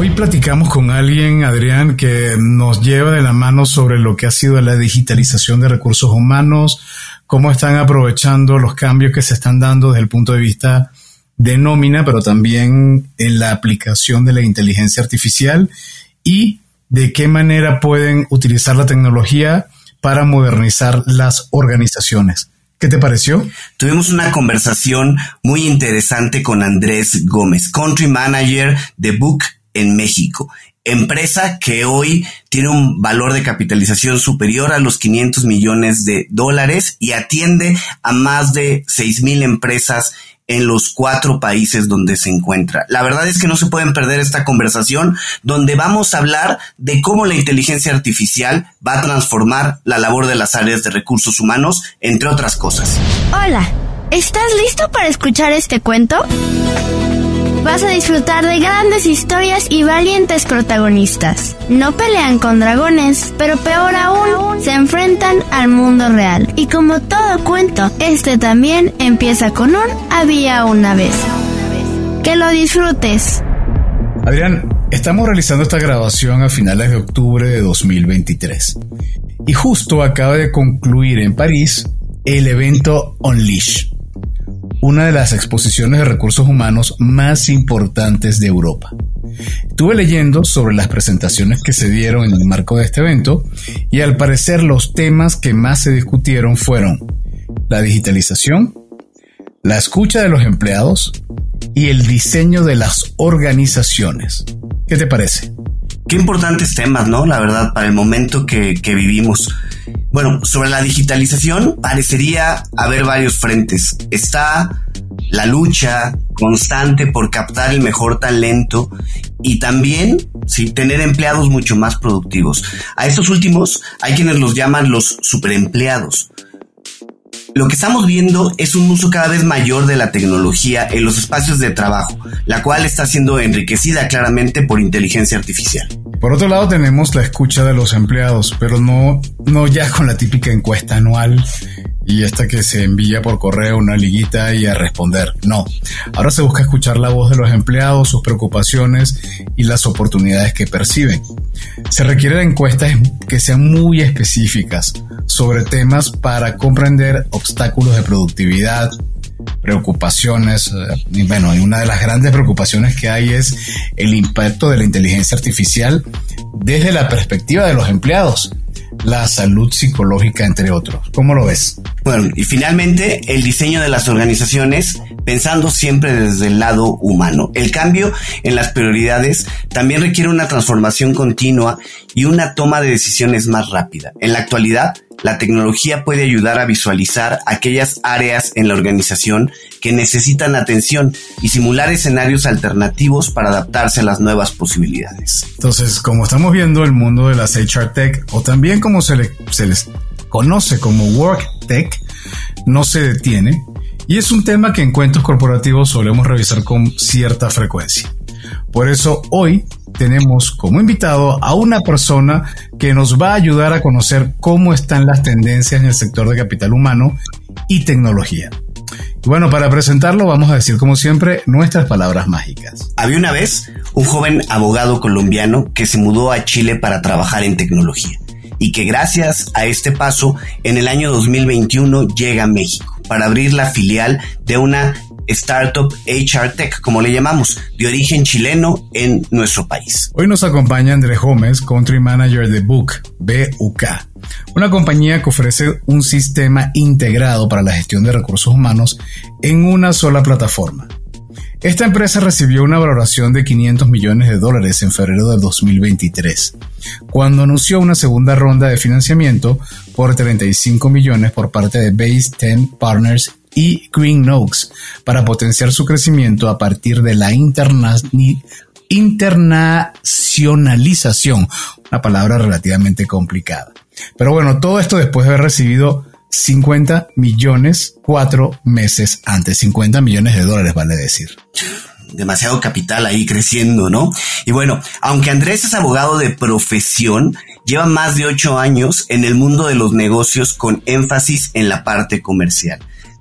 Hoy platicamos con alguien, Adrián, que nos lleva de la mano sobre lo que ha sido la digitalización de recursos humanos, cómo están aprovechando los cambios que se están dando desde el punto de vista de nómina, pero también en la aplicación de la inteligencia artificial y de qué manera pueden utilizar la tecnología para modernizar las organizaciones. ¿Qué te pareció? Tuvimos una conversación muy interesante con Andrés Gómez, Country Manager de Book en México. Empresa que hoy tiene un valor de capitalización superior a los 500 millones de dólares y atiende a más de 6 mil empresas en los cuatro países donde se encuentra. La verdad es que no se pueden perder esta conversación donde vamos a hablar de cómo la inteligencia artificial va a transformar la labor de las áreas de recursos humanos, entre otras cosas. Hola, ¿estás listo para escuchar este cuento? Vas a disfrutar de grandes historias y valientes protagonistas. No pelean con dragones, pero peor aún, se enfrentan al mundo real. Y como todo cuento, este también empieza con un había una vez. Que lo disfrutes. Adrián, estamos realizando esta grabación a finales de octubre de 2023. Y justo acaba de concluir en París el evento Unleash una de las exposiciones de recursos humanos más importantes de Europa. Estuve leyendo sobre las presentaciones que se dieron en el marco de este evento y al parecer los temas que más se discutieron fueron la digitalización, la escucha de los empleados y el diseño de las organizaciones. ¿Qué te parece? Qué importantes temas, ¿no? La verdad, para el momento que, que vivimos. Bueno, sobre la digitalización parecería haber varios frentes. Está la lucha constante por captar el mejor talento y también sí, tener empleados mucho más productivos. A estos últimos hay quienes los llaman los superempleados. Lo que estamos viendo es un uso cada vez mayor de la tecnología en los espacios de trabajo, la cual está siendo enriquecida claramente por inteligencia artificial. Por otro lado tenemos la escucha de los empleados, pero no, no ya con la típica encuesta anual y esta que se envía por correo una liguita y a responder. No, ahora se busca escuchar la voz de los empleados, sus preocupaciones y las oportunidades que perciben. Se requieren encuestas que sean muy específicas sobre temas para comprender obstáculos de productividad, preocupaciones. Eh, y bueno, una de las grandes preocupaciones que hay es el impacto de la inteligencia artificial desde la perspectiva de los empleados la salud psicológica, entre otros. ¿Cómo lo ves? Bueno, y finalmente el diseño de las organizaciones pensando siempre desde el lado humano. El cambio en las prioridades también requiere una transformación continua y una toma de decisiones más rápida. En la actualidad, la tecnología puede ayudar a visualizar aquellas áreas en la organización que necesitan atención y simular escenarios alternativos para adaptarse a las nuevas posibilidades. Entonces, como estamos viendo, el mundo de las HR Tech, o también como se, les conoce como Work Tech, no se detiene y es un tema que en cuentos corporativos solemos revisar con cierta frecuencia. Por eso hoy tenemos como invitado a una persona que nos va a ayudar a conocer cómo están las tendencias en el sector de capital humano y tecnología. Bueno, para presentarlo vamos a decir como siempre nuestras palabras mágicas. Había una vez un joven abogado colombiano que se mudó a Chile para trabajar en tecnología y que gracias a este paso en el año 2021 llega a México para abrir la filial de una startup HR Tech, como le llamamos, de origen chileno en nuestro país. Hoy nos acompaña Andrés Gómez, Country Manager de Book, BUK, una compañía que ofrece un sistema integrado para la gestión de recursos humanos en una sola plataforma. Esta empresa recibió una valoración de 500 millones de dólares en febrero de 2023, cuando anunció una segunda ronda de financiamiento por 35 millones por parte de Base 10 Partners y Green Oaks para potenciar su crecimiento a partir de la internacionalización, una palabra relativamente complicada. Pero bueno, todo esto después de haber recibido 50 millones cuatro meses antes, 50 millones de dólares vale decir demasiado capital ahí creciendo, ¿no? Y bueno, aunque Andrés es abogado de profesión, lleva más de ocho años en el mundo de los negocios con énfasis en la parte comercial.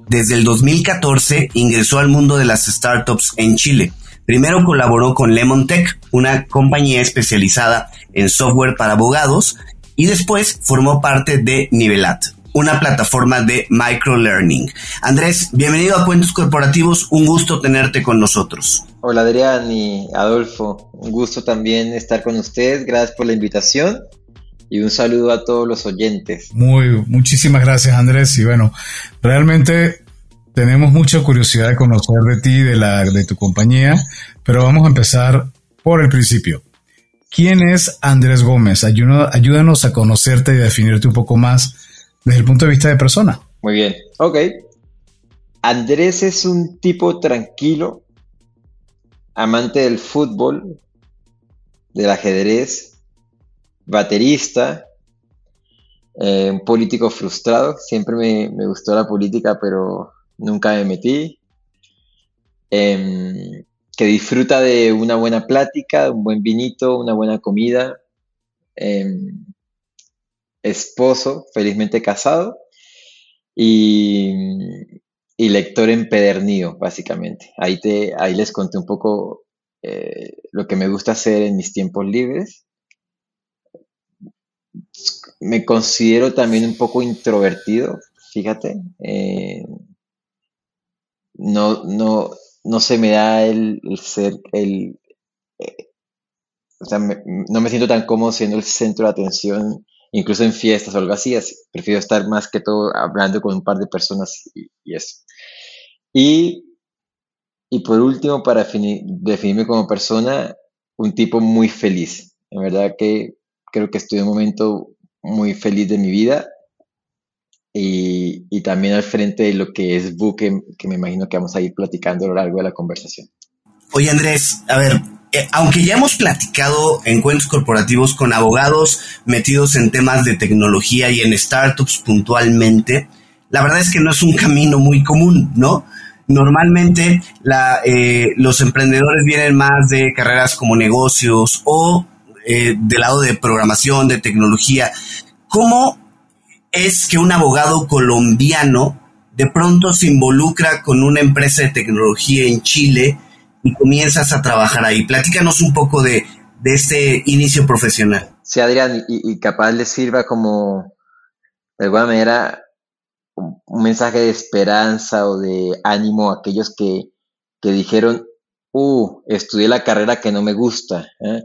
Desde el 2014 ingresó al mundo de las startups en Chile, Primero colaboró con Lemon Tech, una compañía especializada en software para abogados, y después formó parte de Nivelat, una plataforma de microlearning. Andrés, bienvenido a Cuentos Corporativos, un gusto tenerte con nosotros. Hola Adrián y Adolfo, un gusto también estar con ustedes, gracias por la invitación y un saludo a todos los oyentes. Muy, muchísimas gracias Andrés y bueno, realmente tenemos mucha curiosidad de conocer de ti, de, la, de tu compañía, pero vamos a empezar por el principio. ¿Quién es Andrés Gómez? Ayúdanos a conocerte y definirte un poco más desde el punto de vista de persona. Muy bien, ok. Andrés es un tipo tranquilo, amante del fútbol, del ajedrez, baterista, eh, un político frustrado. Siempre me, gustó la política, pero nunca me metí. Em, que disfruta de una buena plática, un buen vinito, una buena comida. Em, esposo, felizmente casado. Y, lector empedernido, básicamente. Ahí, te, ahí les conté un poco eh, lo que me gusta hacer en mis tiempos libres me considero también un poco introvertido, fíjate. Eh, no, no, no se me da el, ser, el, eh, o sea, no me siento tan cómodo siendo el centro de atención, incluso en fiestas o algo así. prefiero estar más que todo hablando con un par de personas y, eso. Y, y, por último, para definirme como persona, un tipo muy feliz. En verdad que creo que estoy en un momento muy feliz de mi vida y, también al frente de lo que es Buque, que me imagino que vamos a ir platicando a lo largo de la conversación. Oye Andrés, a ver, eh, aunque ya hemos platicado encuentros corporativos con abogados metidos en temas de tecnología y en startups puntualmente, la verdad es que no es un camino muy común, ¿no? Normalmente eh, los emprendedores vienen más de carreras como negocios o eh, del lado de programación, de tecnología. ¿Cómo es que un abogado colombiano de pronto se involucra con una empresa de tecnología en Chile y comienzas a trabajar ahí? Platícanos un poco de, de este inicio profesional. Sí, Adrián, y, capaz les sirva como, de alguna manera, un, mensaje de esperanza o de ánimo a aquellos que, que dijeron, uh, estudié la carrera que no me gusta. ¿eh?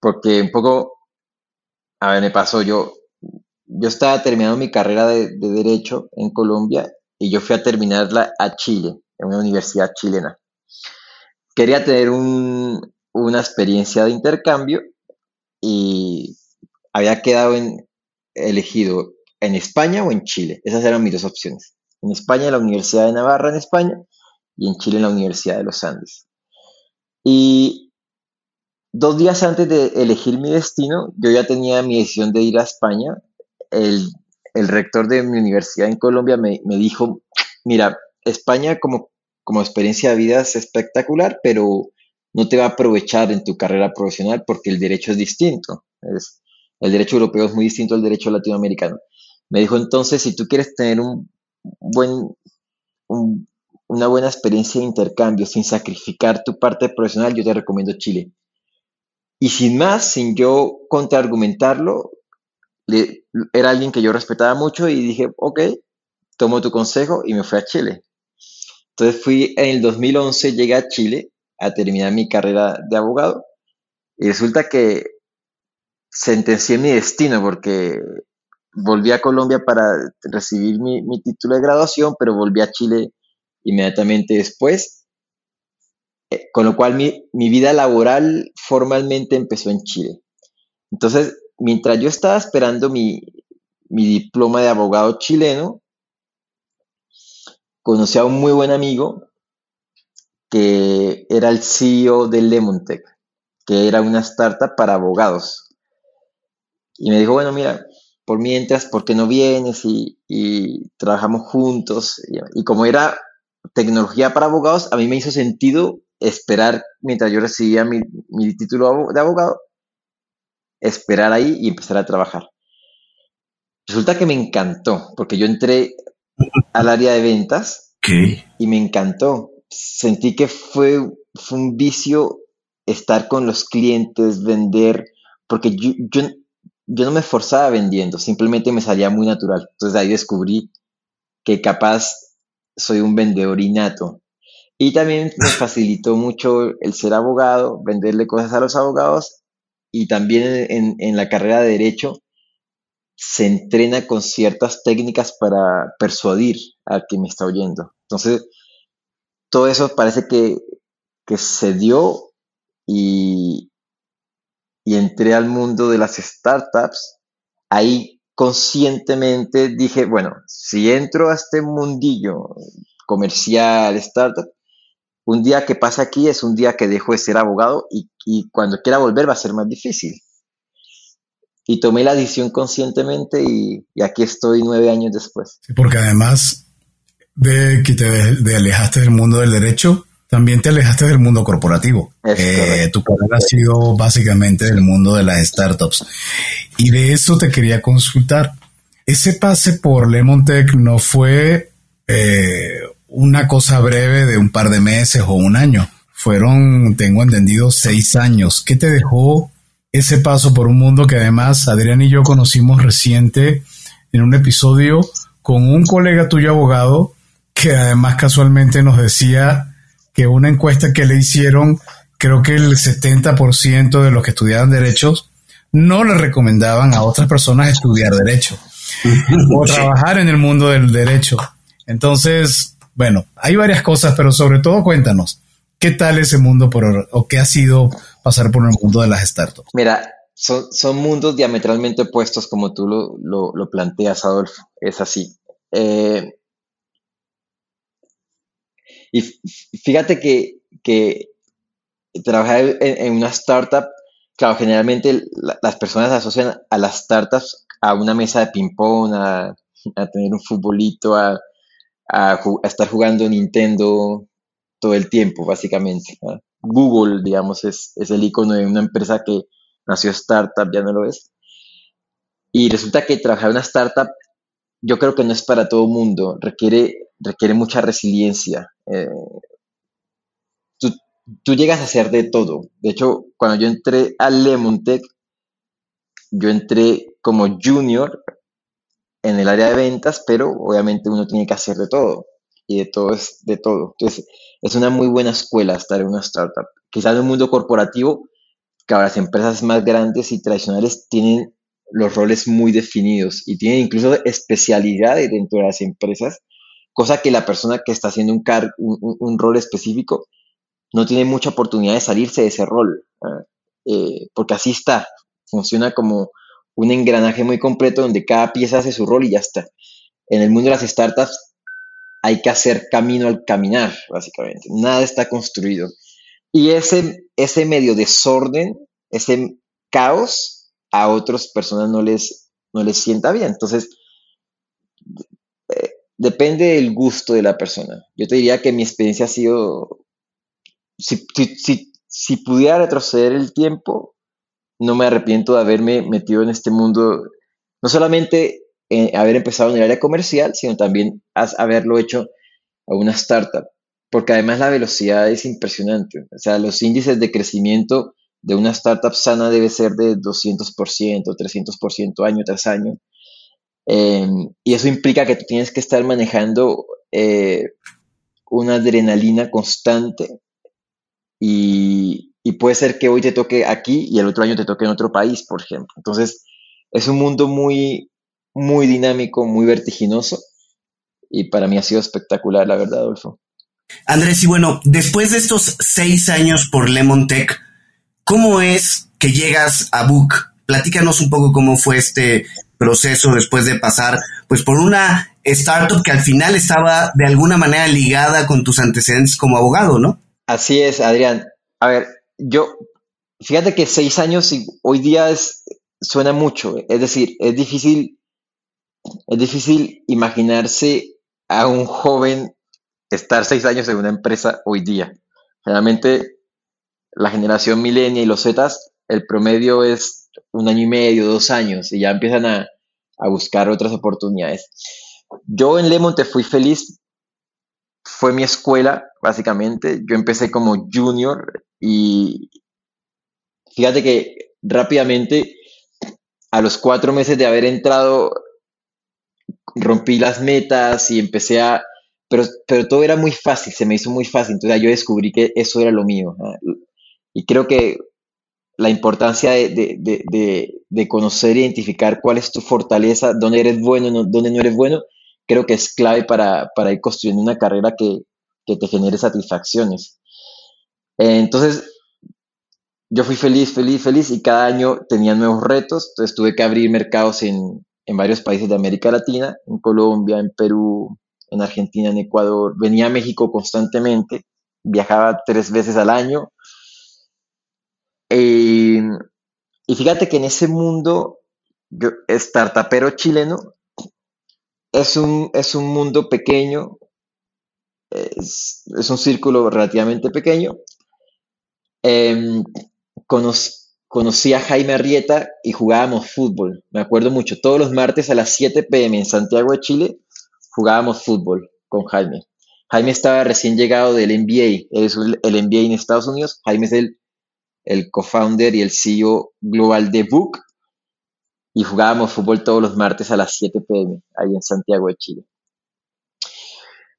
porque un poco, a ver, me pasó, yo, yo estaba terminando mi carrera de, Derecho en Colombia y yo fui a terminarla a Chile, en una universidad chilena. Quería tener una experiencia de intercambio y había quedado en, elegido en España o en Chile. Esas eran mis dos opciones. En España, en la Universidad de Navarra, en España, y en Chile, en la Universidad de los Andes. Y Dos días antes de elegir mi destino, yo ya tenía mi decisión de ir a España. El, rector de mi universidad en Colombia me, dijo, mira, España como, como experiencia de vida es espectacular, pero no te va a aprovechar en tu carrera profesional porque el derecho es distinto. El derecho europeo es muy distinto al derecho latinoamericano. Me dijo entonces, si tú quieres tener un buen, una buena experiencia de intercambio sin sacrificar tu parte profesional, yo te recomiendo Chile. Y sin más, sin yo contraargumentarlo, era alguien que yo respetaba mucho y dije, ok, tomo tu consejo y me fui a Chile. Entonces fui en el 2011, llegué a Chile a terminar mi carrera de abogado y resulta que sentencié mi destino porque volví a Colombia para recibir mi, mi título de graduación, pero volví a Chile inmediatamente después eh, con lo cual mi, vida laboral formalmente empezó en Chile. Entonces, mientras yo estaba esperando mi, diploma de abogado chileno, conocí a un muy buen amigo que era el CEO de Lemontech, que era una startup para abogados. Y me dijo, bueno, mira, por mientras, ¿por qué no vienes y, trabajamos juntos? y, como era tecnología para abogados, a mí me hizo sentido esperar mientras yo recibía mi, título de abogado, esperar ahí y empezar a trabajar. Resulta que me encantó, porque yo entré al área de ventas y me encantó. Sentí que fue fue un vicio estar con los clientes, vender, porque yo, yo, yo no me esforzaba vendiendo, simplemente me salía muy natural. Entonces ahí descubrí que capaz soy un vendedor innato. Y también me facilitó mucho el ser abogado, venderle cosas a los abogados y también en, en la carrera de derecho se entrena con ciertas técnicas para persuadir al que me está oyendo. Entonces, todo eso parece que, que se dio y, y entré al mundo de las startups. Ahí conscientemente dije, bueno, si entro a este mundillo comercial, startup, un día que pasa aquí es un día que dejo de ser abogado y, y cuando quiera volver va a ser más difícil y tomé la decisión conscientemente y, aquí estoy nueve años después. porque además de que te alejaste del mundo del derecho, también te alejaste del mundo corporativo. Eh, tu carrera ha sido básicamente del mundo de las startups. Y de eso te quería consultar. Ese pase por Lemon Tech no fue eh, una cosa breve de un par de meses o un año. Fueron, tengo entendido, seis años. ¿Qué te dejó ese paso por un mundo que además Adrián y yo conocimos reciente en un episodio con un colega tuyo abogado que además casualmente nos decía que una encuesta que le hicieron, creo que el 70% de los que estudiaban derechos no le recomendaban a otras personas estudiar derecho o trabajar en el mundo del derecho. Entonces, bueno, hay varias cosas, pero sobre todo cuéntanos, ¿qué tal ese mundo por, o qué ha sido pasar por el mundo de las startups? Mira, son, son mundos diametralmente opuestos como tú lo, lo, planteas, Adolfo. Es así. Eh, y fíjate que, que trabajar en, una startup, claro, generalmente las personas asocian a las startups a una mesa de ping-pong, a, tener un futbolito, a, a, estar jugando Nintendo todo el tiempo, básicamente. Google, digamos, es, el icono de una empresa que nació startup, ya no lo es. Y resulta que trabajar en una startup, yo creo que no es para todo mundo, requiere, requiere mucha resiliencia. Eh, tú, llegas a hacer de todo. De hecho, cuando yo entré a Lemon Tech, yo entré como junior en el área de ventas, pero obviamente uno tiene que hacer de todo y de todo es de todo. Entonces, es una muy buena escuela estar en una startup. Quizás en un mundo corporativo, que las empresas más grandes y tradicionales tienen los roles muy definidos y tienen incluso especialidades dentro de las empresas, cosa que la persona que está haciendo un, un, rol específico no tiene mucha oportunidad de salirse de ese rol, ¿ah? eh, porque así está, funciona como un engranaje muy completo donde cada pieza hace su rol y ya está. En el mundo de las startups hay que hacer camino al caminar, básicamente. Nada está construido. Y ese, ese medio desorden, ese caos, a otras personas no les, no les sienta bien. Entonces, eh, depende del gusto de la persona. Yo te diría que mi experiencia ha sido, si, si, si pudiera retroceder el tiempo, no me arrepiento de haberme metido en este mundo, no solamente eh, haber empezado en el área comercial, sino también haberlo hecho a una startup, porque además la velocidad es impresionante. O sea, los índices de crecimiento de una startup sana debe ser de 200%, 300% año tras año. Em, y eso implica que tú tienes que estar manejando eh, una adrenalina constante y, y, puede ser que hoy te toque aquí y el otro año te toque en otro país, por ejemplo. Entonces, es un mundo muy, muy dinámico, muy vertiginoso. Y para mí ha sido espectacular, la verdad, Adolfo. Andrés, y bueno, después de estos seis años por Lemon Tech, ¿cómo es que llegas a Book? Platícanos un poco cómo fue este proceso después de pasar pues por una startup que al final estaba de alguna manera ligada con tus antecedentes como abogado, ¿no? Así es, Adrián. A ver, yo, fíjate que seis años hoy día es, suena mucho, es decir, es difícil es difícil imaginarse a un joven estar seis años en una empresa hoy día. Generalmente la generación milenia y los Zetas, el promedio es un año y medio, dos años, y ya empiezan a, buscar otras oportunidades. Yo en Lemon te fui feliz fue mi escuela, básicamente. Yo empecé como junior y fíjate que rápidamente, a los cuatro meses de haber entrado, rompí las metas y empecé a... Pero, pero todo era muy fácil, se me hizo muy fácil. Entonces yo descubrí que eso era lo mío. Y creo que la importancia de, conocer e identificar cuál es tu fortaleza, dónde eres bueno, no, dónde no eres bueno, creo que es clave para, ir construyendo una carrera que, te genere satisfacciones. entonces, yo fui feliz, feliz, feliz y cada año tenía nuevos retos, entonces tuve que abrir mercados en, en varios países de América Latina, en Colombia, en Perú, en Argentina, en Ecuador. Venía a México constantemente, viajaba tres veces al año. Eh, y fíjate que en ese mundo, yo, startupero chileno, es un, es un mundo pequeño, es, un círculo relativamente pequeño. Eh, conocí a Jaime Arrieta y jugábamos fútbol. Me acuerdo mucho. Todos los martes a las 7 pm en Santiago de Chile jugábamos fútbol con Jaime. Jaime estaba recién llegado del NBA, es el NBA en Estados Unidos. Jaime es el, el co-founder y el CEO global de Book. Y jugábamos fútbol todos los martes a las 7 pm, ahí en Santiago de Chile.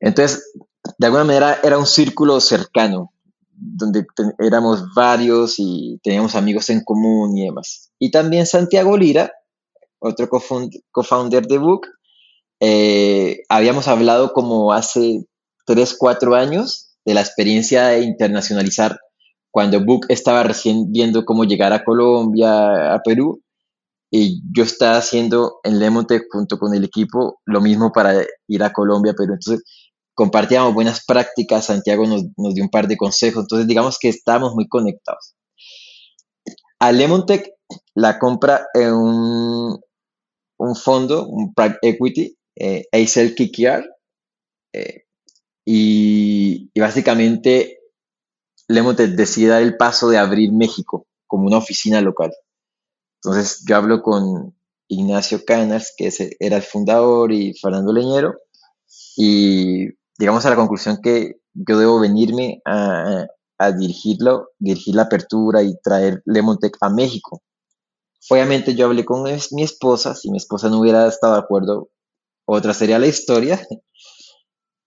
Entonces, de alguna manera era un círculo cercano donde éramos varios y teníamos amigos en común y demás. Y también Santiago Lira, otro co-founder de Book, eh, habíamos hablado como hace 3, 4 años de la experiencia de internacionalizar cuando Book estaba recién viendo cómo llegar a Colombia, a Perú, y yo estaba haciendo en Lemonte junto con el equipo lo mismo para ir a Colombia, Perú. Entonces, compartíamos buenas prácticas, Santiago nos, dio un par de consejos, entonces digamos que estábamos muy conectados. A Lemontech la compra en un, un fondo, un private equity, eh, Aicel Kikiar, eh, y, y, básicamente Lemontech decide dar el paso de abrir México como una oficina local. Entonces yo hablo con Ignacio Canas, que era el fundador, y Fernando Leñero, y llegamos a la conclusión que yo debo venirme a, dirigirlo, dirigir la apertura y traer Lemontec a México. Obviamente yo hablé con mi esposa, si mi esposa no hubiera estado de acuerdo, otra sería la historia.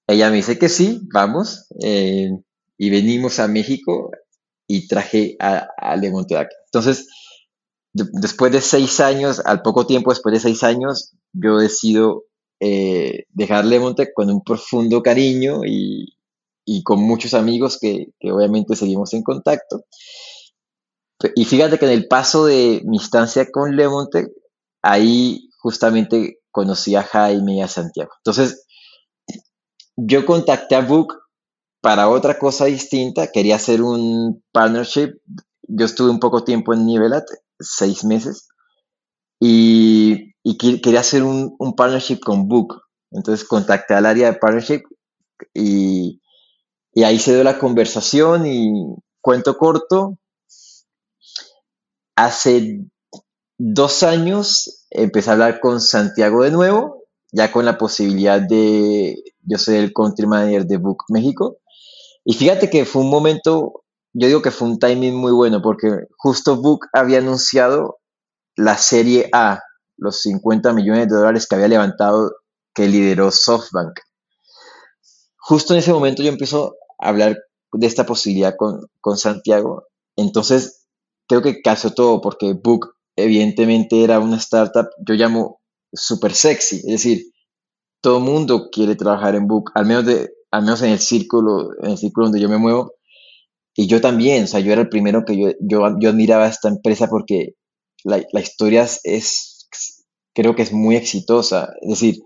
Ella me dice que sí, vamos, eh, y venimos a México y traje a, a Lemontec. Entonces, después de seis años, al poco tiempo después de seis años, yo decido eh, dejarle Monte con un profundo cariño y, con muchos amigos que, obviamente seguimos en contacto. Y fíjate que en el paso de mi estancia con Lemonte, ahí justamente conocí a Jaime y a Santiago. Entonces, yo contacté a Book para otra cosa distinta, quería hacer un partnership. Yo estuve un poco tiempo en Nivelat, seis meses, y, quería hacer un, partnership con Book. Entonces contacté al área de partnership y, ahí se dio la conversación y cuento corto. Hace dos años empecé a hablar con Santiago de nuevo, ya con la posibilidad de, yo soy el country manager de Book México. Y fíjate que fue un momento, yo digo que fue un timing muy bueno porque justo Book había anunciado la Serie A, los 50 millones de dólares que había levantado, que lideró SoftBank. Justo en ese momento yo empiezo a hablar de esta posibilidad con, Santiago. Entonces, creo que casó todo porque Book evidentemente era una startup, yo llamo súper sexy, es decir, todo mundo quiere trabajar en Book, al menos, de, al menos en el círculo, en el círculo donde yo me muevo. Y yo también, o sea, yo era el primero que yo, yo, yo admiraba esta empresa porque la, historia es, creo que es muy exitosa. Es decir,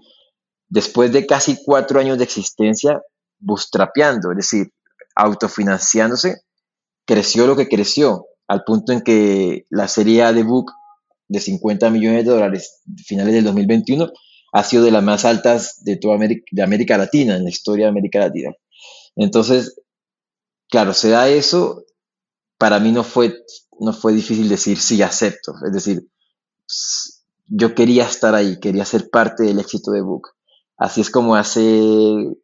después de casi cuatro años de existencia, bootstrapeando, es decir, autofinanciándose, creció lo que creció, al punto en que la serie de Book de 50 millones de dólares, finales del 2021, ha sido de las más altas de toda América, de América Latina, en la historia de América Latina. Entonces, claro, se da eso, para mí no fue no fue difícil decir sí, acepto. Es decir, yo quería estar ahí, quería ser parte del éxito de Book. así es como hace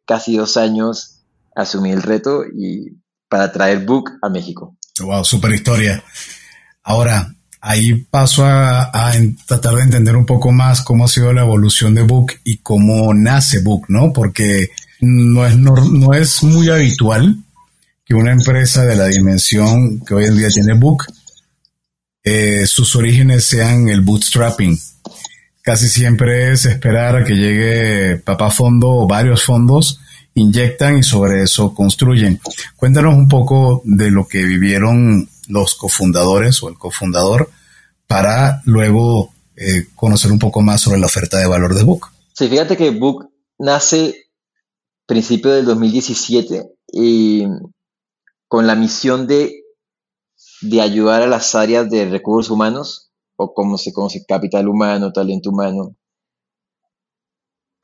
casi dos años asumí el reto y para traer Book a México. Wow, super historia. Ahora, ahí paso a, tratar de entender un poco más cómo ha sido la evolución de Book y cómo nace Book, ¿no? Porque no es, no, es muy habitual que una empresa de la dimensión que hoy en día tiene Book, eh, sus orígenes sean el bootstrapping. Casi siempre es esperar a que llegue papá fondo o varios fondos, inyectan y sobre eso construyen. Cuéntanos un poco de lo que vivieron los cofundadores o el cofundador para luego eh, conocer un poco más sobre la oferta de valor de Book. Sí, fíjate que Book nace principio del 2017 y con la misión de, de ayudar a las áreas de recursos humanos o como se conoce capital humano, talento humano,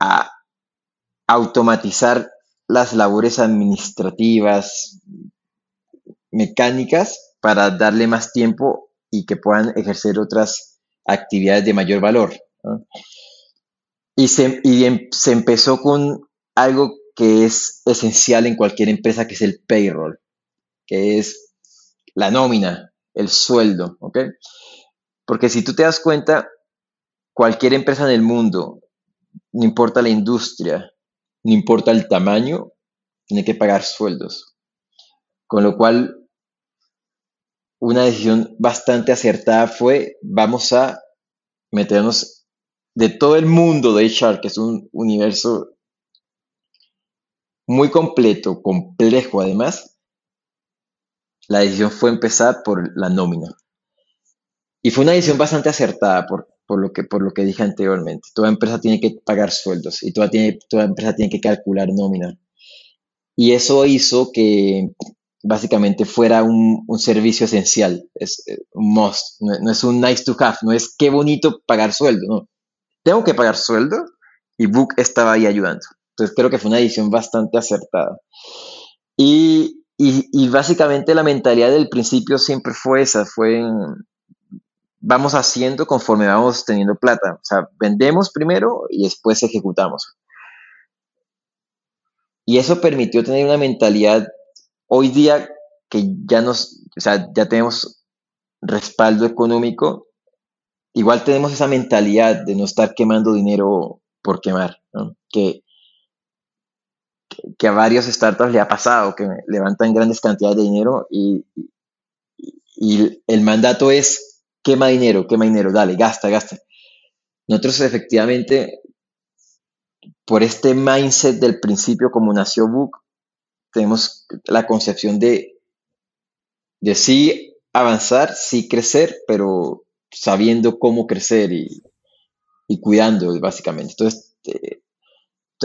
a automatizar las labores administrativas, mecánicas para darle más tiempo y que puedan ejercer otras actividades de mayor valor. Y, se, em, se empezó con algo que es esencial en cualquier empresa, que es el payroll, que es la nómina, el sueldo, ¿ok? Porque si tú te das cuenta, cualquier empresa en el mundo, no importa la industria, no importa el tamaño, tiene que pagar sueldos. Con lo cual, una decisión bastante acertada fue, vamos a meternos de todo el mundo de HR, que es un universo muy completo, complejo además, la decisión fue empezar por la nómina. Y fue una decisión bastante acertada por, lo, que, por lo que dije anteriormente. Toda empresa tiene que pagar sueldos y toda, tiene, toda empresa tiene que calcular nómina. Y eso hizo que básicamente fuera un, servicio esencial, es eh, un must, no, es un nice to have, no es qué bonito pagar sueldo, no. Tengo que pagar sueldo y Book estaba ahí ayudando. Entonces creo que fue una edición bastante acertada. Y, básicamente la mentalidad del principio siempre fue esa, fue vamos haciendo conforme vamos teniendo plata. O sea, vendemos primero y después ejecutamos. Y eso permitió tener una mentalidad hoy día que ya nos, o sea, ya tenemos respaldo económico, igual tenemos esa mentalidad de no estar quemando dinero por quemar, que, que, a varios startups le ha pasado, que levantan grandes cantidades de dinero y, y el mandato es quema dinero, quema dinero, dale, gasta, gasta. Nosotros efectivamente, por este mindset del principio como nació Book, tenemos la concepción de, de sí avanzar, sí crecer, pero sabiendo cómo crecer y, cuidando, básicamente. Entonces, eh,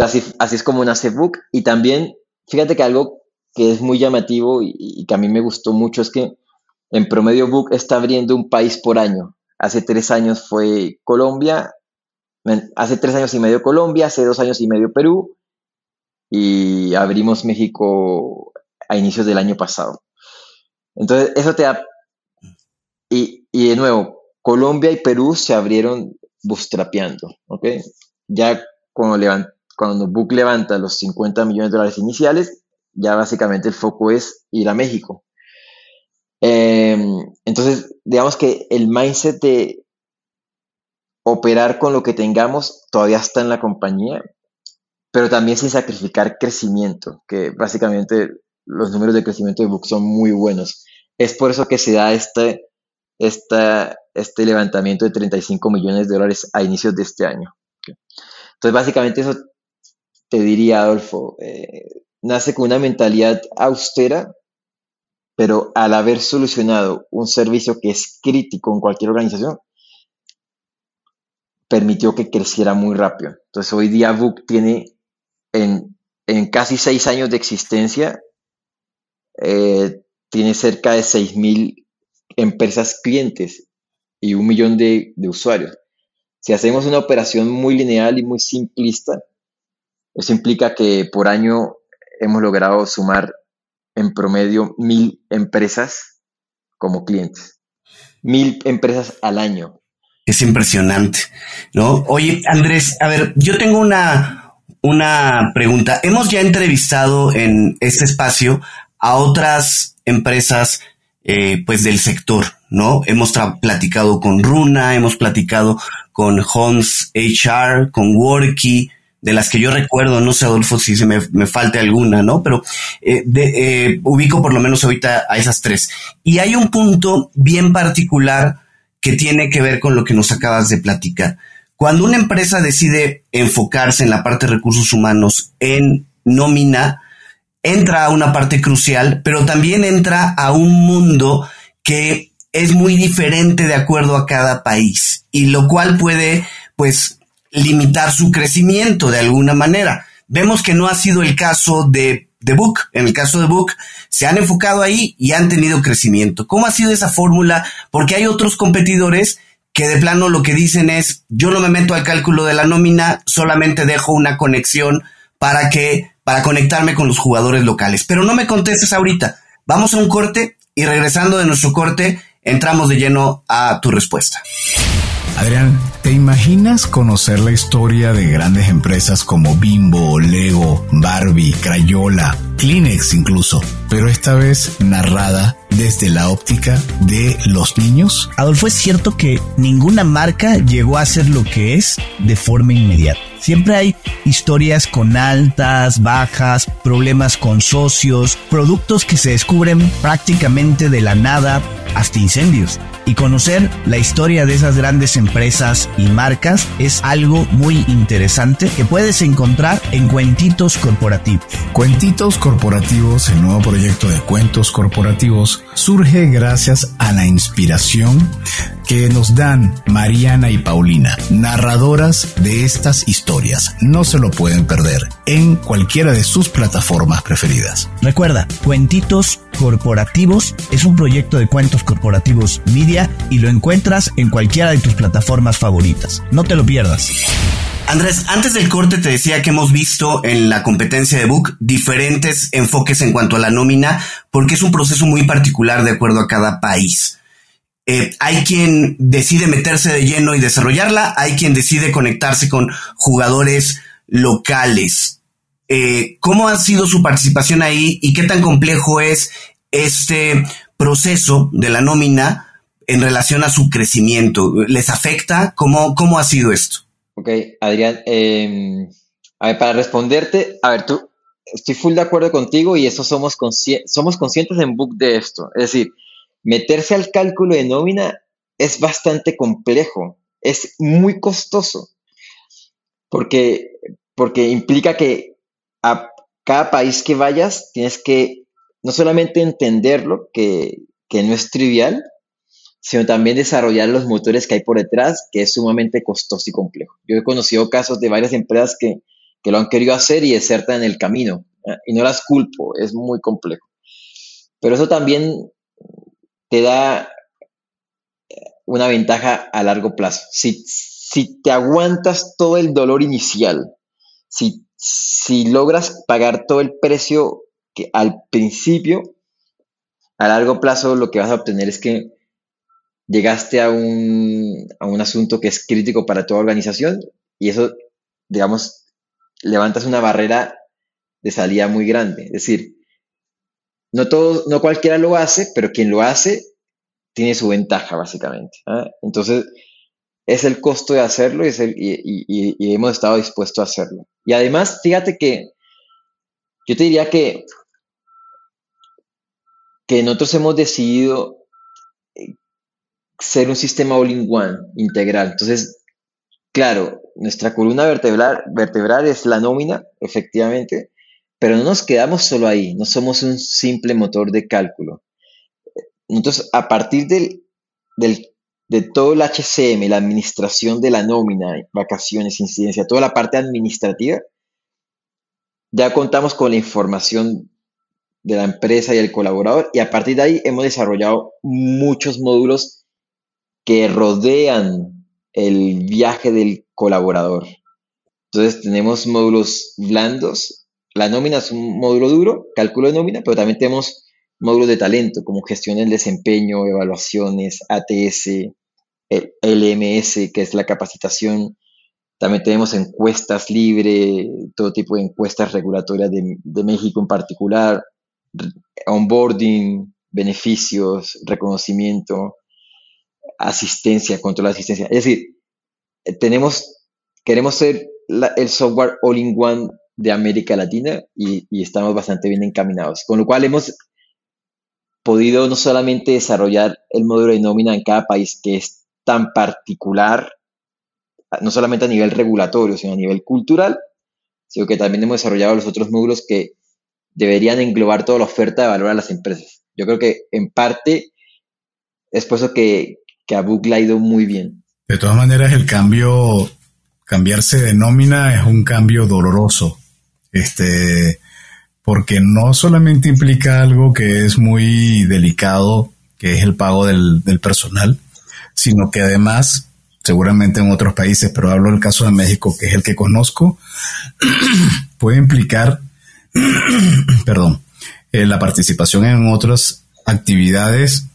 así, es como nace Book. Y también, fíjate que algo que es muy llamativo y, que a mí me gustó mucho es que en promedio Book está abriendo un país por año. Hace tres años fue Colombia, hace tres años y medio Colombia, hace dos años y medio Perú, y abrimos México a inicios del año pasado. Entonces, eso te da... Y, y de nuevo, Colombia y Perú se abrieron bootstrapeando. Ya cuando, cuando Book levanta los 50 millones de dólares iniciales, ya básicamente el foco es ir a México. Em, entonces, digamos que el mindset de operar con lo que tengamos todavía está en la compañía, pero también sin sacrificar crecimiento, que básicamente los números de crecimiento de Book son muy buenos. Es por eso que se da este, este levantamiento de 35 millones de dólares a inicios de este año. Entonces, básicamente eso te diría, Adolfo, eh, nace con una mentalidad austera, pero al haber solucionado un servicio que es crítico en cualquier organización, permitió que creciera muy rápido. Entonces, hoy día Book tiene en, casi seis años de existencia, eh, tiene cerca de 6.000 empresas clientes y un millón de, usuarios. Si hacemos una operación muy lineal y muy simplista, eso implica que por año hemos logrado sumar en promedio mil empresas como clientes. Mil empresas al año. Es impresionante, ¿no? Oye, Andrés, a ver, yo tengo una, una pregunta. Hemos ya entrevistado en este espacio a otras empresas eh, pues del sector, ¿no? Hemos platicado con Runa, hemos platicado con Homes HR, con Worky, de las que yo recuerdo, no sé Adolfo si se me, me falte alguna, ¿no? Pero eh, eh, ubico por lo menos ahorita a esas tres. Y hay un punto bien particular que tiene que ver con lo que nos acabas de platicar. Cuando una empresa decide enfocarse en la parte de recursos humanos en nómina, entra a una parte crucial, pero también entra a un mundo que es muy diferente de acuerdo a cada país y lo cual puede, pues, limitar su crecimiento de alguna manera. Vemos que no ha sido el caso de, de Book. En el caso de Book, se han enfocado ahí y han tenido crecimiento. ¿Cómo ha sido esa fórmula? Porque hay otros competidores que de plano lo que dicen es, yo no me meto al cálculo de la nómina, solamente dejo una conexión para que para conectarme con los jugadores locales. Pero no me contestes ahorita. Vamos a un corte y regresando de nuestro corte, entramos de lleno a tu respuesta. Adrián, ¿te imaginas conocer la historia de grandes empresas como Bimbo, Lego, Barbie, Crayola, Kleenex incluso, pero esta vez narrada desde la óptica de los niños? Adolfo, es cierto que ninguna marca llegó a ser lo que es de forma inmediata. Siempre hay historias con altas, bajas, problemas con socios, productos que se descubren prácticamente de la nada hasta incendios. Y conocer la historia de esas grandes empresas y marcas es algo muy interesante que puedes encontrar en Cuentitos Corporativos. Cuentitos Corporativos, el nuevo proyecto de cuentos corporativos, surge gracias a la inspiración que nos dan Mariana y Paulina, narradoras de estas historias. No se lo pueden perder en cualquiera de sus plataformas preferidas. Recuerda, Cuentitos Corporativos es un proyecto de cuentos corporativos media y lo encuentras en cualquiera de tus plataformas favoritas. No te lo pierdas. Andrés, antes del corte te decía que hemos visto en la competencia de Book diferentes enfoques en cuanto a la nómina, porque es un proceso muy particular de acuerdo a cada país. Eh, hay quien decide meterse de lleno y desarrollarla, hay quien decide conectarse con jugadores locales. Eh, ¿Cómo ha sido su participación ahí y qué tan complejo es este proceso de la nómina en relación a su crecimiento? ¿Les afecta? ¿Cómo, cómo ha sido esto? Ok, Adrián, em, a ver, para responderte, a ver, tú, estoy full de acuerdo contigo y eso somos, somos conscientes en Book de esto. Es decir, meterse al cálculo de nómina es bastante complejo, es muy costoso, porque, porque implica que a cada país que vayas tienes que no solamente entenderlo, que, que no es trivial, sino también desarrollar los motores que hay por detrás, que es sumamente costoso y complejo. Yo he conocido casos de varias empresas que, que lo han querido hacer y desertan en el camino, y no las culpo, es muy complejo. Pero eso también te da una ventaja a largo plazo. Si, si te aguantas todo el dolor inicial, si, si logras pagar todo el precio que al principio, a largo plazo lo que vas a obtener es que llegaste a un, a un asunto que es crítico para toda organización y eso, digamos, levantas una barrera de salida muy grande. Es decir, no, todo, no cualquiera lo hace, pero quien lo hace tiene su ventaja, básicamente. ¿ah? Entonces, es el costo de hacerlo y, y, hemos estado dispuestos a hacerlo. Y además, fíjate que yo te diría que, que nosotros hemos decidido ser un sistema all-in-one, integral. Entonces, claro, nuestra columna vertebral, vertebral es la nómina, efectivamente, pero no nos quedamos solo ahí, no somos un simple motor de cálculo. Entonces, a partir del, de todo el HCM, la administración de la nómina, vacaciones, incidencia, toda la parte administrativa, ya contamos con la información de la empresa y el colaborador y a partir de ahí hemos desarrollado muchos módulos que rodean el viaje del colaborador. Entonces tenemos módulos blandos. La nómina es un módulo duro, cálculo de nómina, pero también tenemos módulos de talento como gestión del desempeño, evaluaciones, ATS, el LMS, que es la capacitación, También tenemos encuestas libres, todo tipo de encuestas regulatorias de, de México en particular, onboarding, beneficios, reconocimiento, asistencia, control de asistencia. Es decir, tenemos, queremos ser el software all-in-one de América Latina y, estamos bastante bien encaminados. Con lo cual hemos podido no solamente desarrollar el módulo de nómina en cada país, que es tan particular, no solamente a nivel regulatorio, sino a nivel cultural, sino que también hemos desarrollado los otros módulos que deberían englobar toda la oferta de valor a las empresas. Yo creo que en parte es por eso que, que a ha ido muy bien. De todas maneras, el cambio, cambiarse de nómina es un cambio doloroso. Este, porque no solamente implica algo que es muy delicado, que es el pago del, personal, sino que además, seguramente en otros países, pero hablo del caso de México, que es el que conozco, puede implicar, perdón, eh, la participación en otras actividades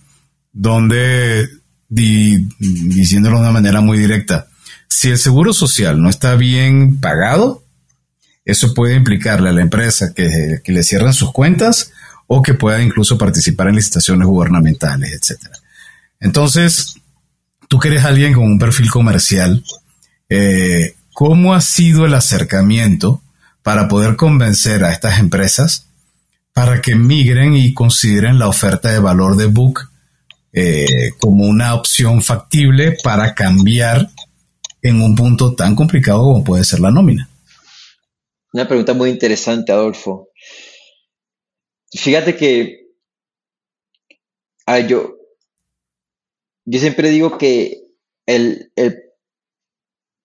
donde diciéndolo de una manera muy directa, si el seguro social no está bien pagado, eso puede implicarle a la empresa que, le cierren sus cuentas o que pueda incluso participar en licitaciones gubernamentales, etc. Entonces, tú que eres alguien con un perfil comercial, eh, ¿cómo ha sido el acercamiento para poder convencer a estas empresas para que migren y consideren la oferta de valor de Book eh, como una opción factible para cambiar en un punto tan complicado como puede ser la nómina. Una pregunta muy interesante, Adolfo. Fíjate que yo, yo siempre digo que el,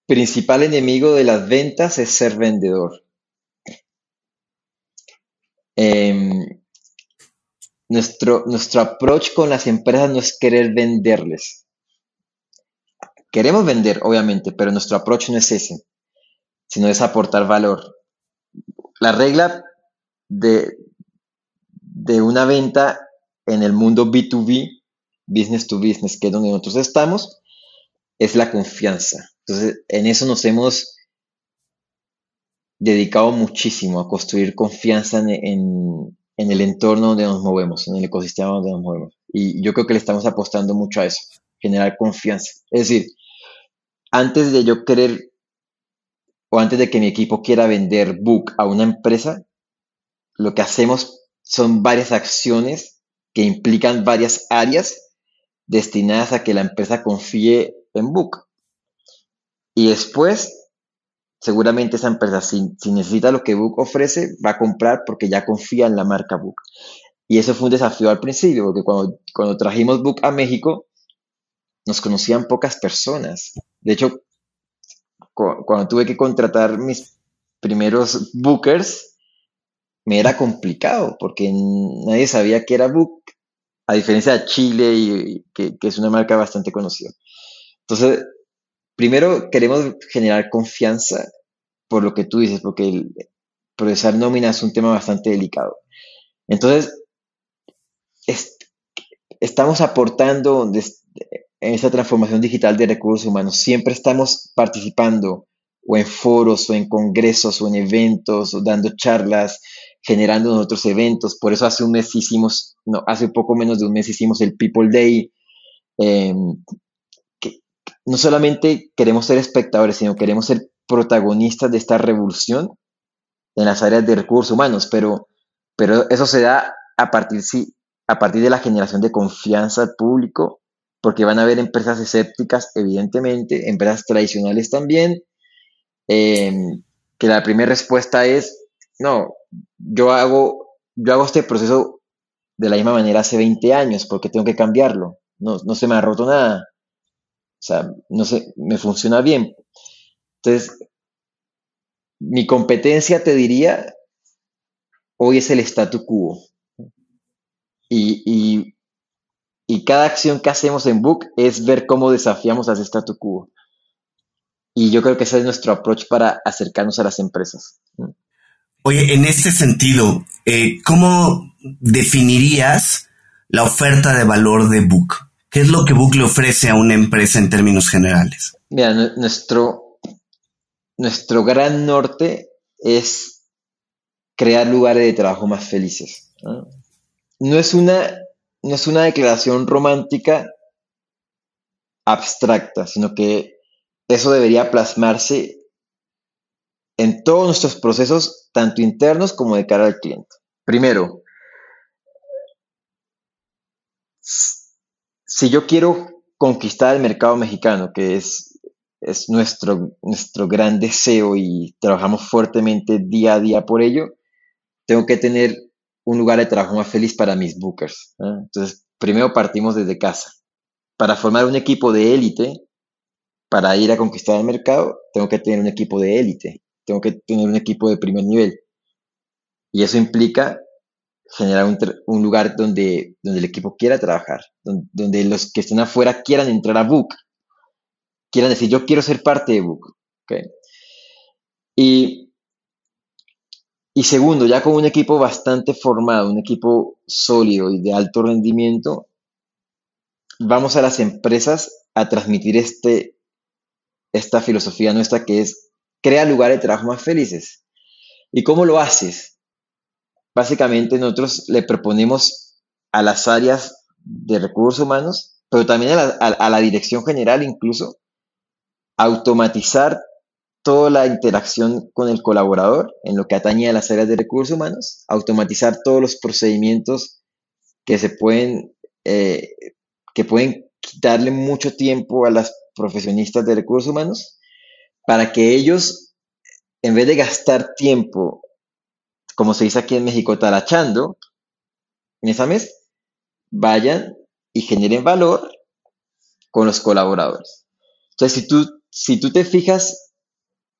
principal enemigo de las ventas es ser vendedor. Em, nuestro, nuestro approach con las empresas no es querer venderles. Queremos vender, obviamente, pero nuestro approach no es ese, sino es aportar valor. La regla de, de una venta en el mundo B2B, business to business, que es donde nosotros estamos, es la confianza. Entonces, en eso nos hemos dedicado muchísimo a construir confianza en, en el entorno donde nos movemos, en el ecosistema donde nos movemos. Y yo creo que le estamos apostando mucho a eso, generar confianza. Es decir, antes de yo querer o antes de que mi equipo quiera vender Book a una empresa, lo que hacemos son varias acciones que implican varias áreas destinadas a que la empresa confíe en Book. Y después seguramente esa empresa, si, necesita lo que Book ofrece, va a comprar porque ya confía en la marca Book. Y eso fue un desafío al principio, porque cuando, cuando trajimos Book a México, nos conocían pocas personas. De hecho, cuando tuve que contratar mis primeros bookers, me era complicado, porque nadie sabía que era Book, a diferencia de Chile, que, que es una marca bastante conocida. Entonces, primero queremos generar confianza por lo que tú dices, porque procesar nómina es un tema bastante delicado. Entonces, estamos aportando en esta transformación digital de recursos humanos. Siempre estamos participando o en foros o en congresos o en eventos o dando charlas, generando otros eventos. Por eso hace un mes hicimos, no, hace poco menos de un mes hicimos el People Day. Em, no solamente queremos ser espectadores, sino queremos ser protagonistas de esta revolución en las áreas de recursos humanos, pero, pero eso se da a partir, sí, a partir de la generación de confianza al público, porque van a haber empresas escépticas, evidentemente, empresas tradicionales también, em, que la primera respuesta es, no, yo hago, yo hago este proceso de la misma manera hace 20 años, porque tengo que cambiarlo, no, no se me ha roto nada. O sea, no sé, me funciona bien. Entonces, mi competencia, te diría, hoy es el statu quo. Y, cada acción que hacemos en Book es ver cómo desafiamos a ese statu quo. Y yo creo que ese es nuestro approach para acercarnos a las empresas. Oye, en este sentido, eh, ¿cómo definirías la oferta de valor de Book? ¿Qué es lo que Book ofrece a una empresa en términos generales? Mira, nuestro, nuestro gran norte es crear lugares de trabajo más felices. ¿no? es, una, no es una declaración romántica abstracta, sino que eso debería plasmarse en todos nuestros procesos, tanto internos como de cara al cliente. Primero, si yo quiero conquistar el mercado mexicano, que es, es nuestro, nuestro gran deseo y trabajamos fuertemente día a día por ello, tengo que tener un lugar de trabajo más feliz para mis bookers. Entonces, primero partimos desde casa. Para formar un equipo de élite, para ir a conquistar el mercado, tengo que tener un equipo de élite, tengo que tener un equipo de primer nivel. Y eso implica generar un, lugar donde, donde el equipo quiera trabajar, donde, los que estén afuera quieran entrar a Book, quieran decir, yo quiero ser parte de Book. Y, y segundo, ya con un equipo bastante formado, un equipo sólido y de alto rendimiento, vamos a las empresas a transmitir este, esta filosofía nuestra que es crea lugares de trabajo más felices. ¿Y cómo lo haces? Básicamente nosotros le proponemos a las áreas de recursos humanos, pero también a la, dirección general incluso, automatizar toda la interacción con el colaborador en lo que atañe a las áreas de recursos humanos, automatizar todos los procedimientos que se pueden, eh, que pueden quitarle mucho tiempo a las profesionistas de recursos humanos para que ellos, en vez de gastar tiempo como se dice aquí en México, talachando en esa mes, vayan y generen valor con los colaboradores. Entonces, si tú, si tú te fijas,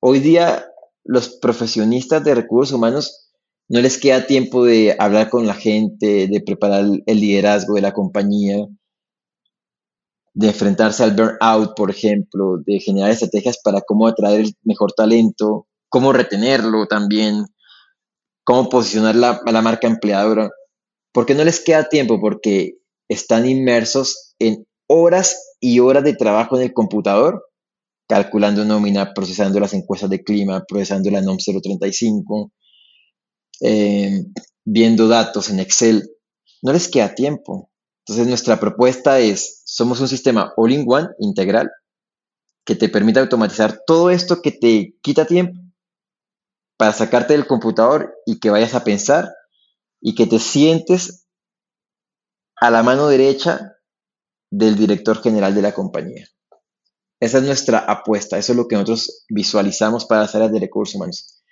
hoy día los profesionistas de recursos humanos no les queda tiempo de hablar con la gente, de preparar el liderazgo de la compañía, de enfrentarse al burnout, por ejemplo, de generar estrategias para cómo atraer el mejor talento, cómo retenerlo también, cómo posicionar la, la marca empleadora, porque no les queda tiempo, porque están inmersos en horas y horas de trabajo en el computador, calculando nómina, procesando las encuestas de clima, procesando la NOM 035, eh, viendo datos en Excel. No les queda tiempo. Entonces nuestra propuesta es, somos un sistema all-in-one integral que te permite automatizar todo esto que te quita tiempo para sacarte del computador y que vayas a pensar y que te sientes a la mano derecha del director general de la compañía. Esa es nuestra apuesta, eso es lo que nosotros visualizamos para las áreas de recursos humanos.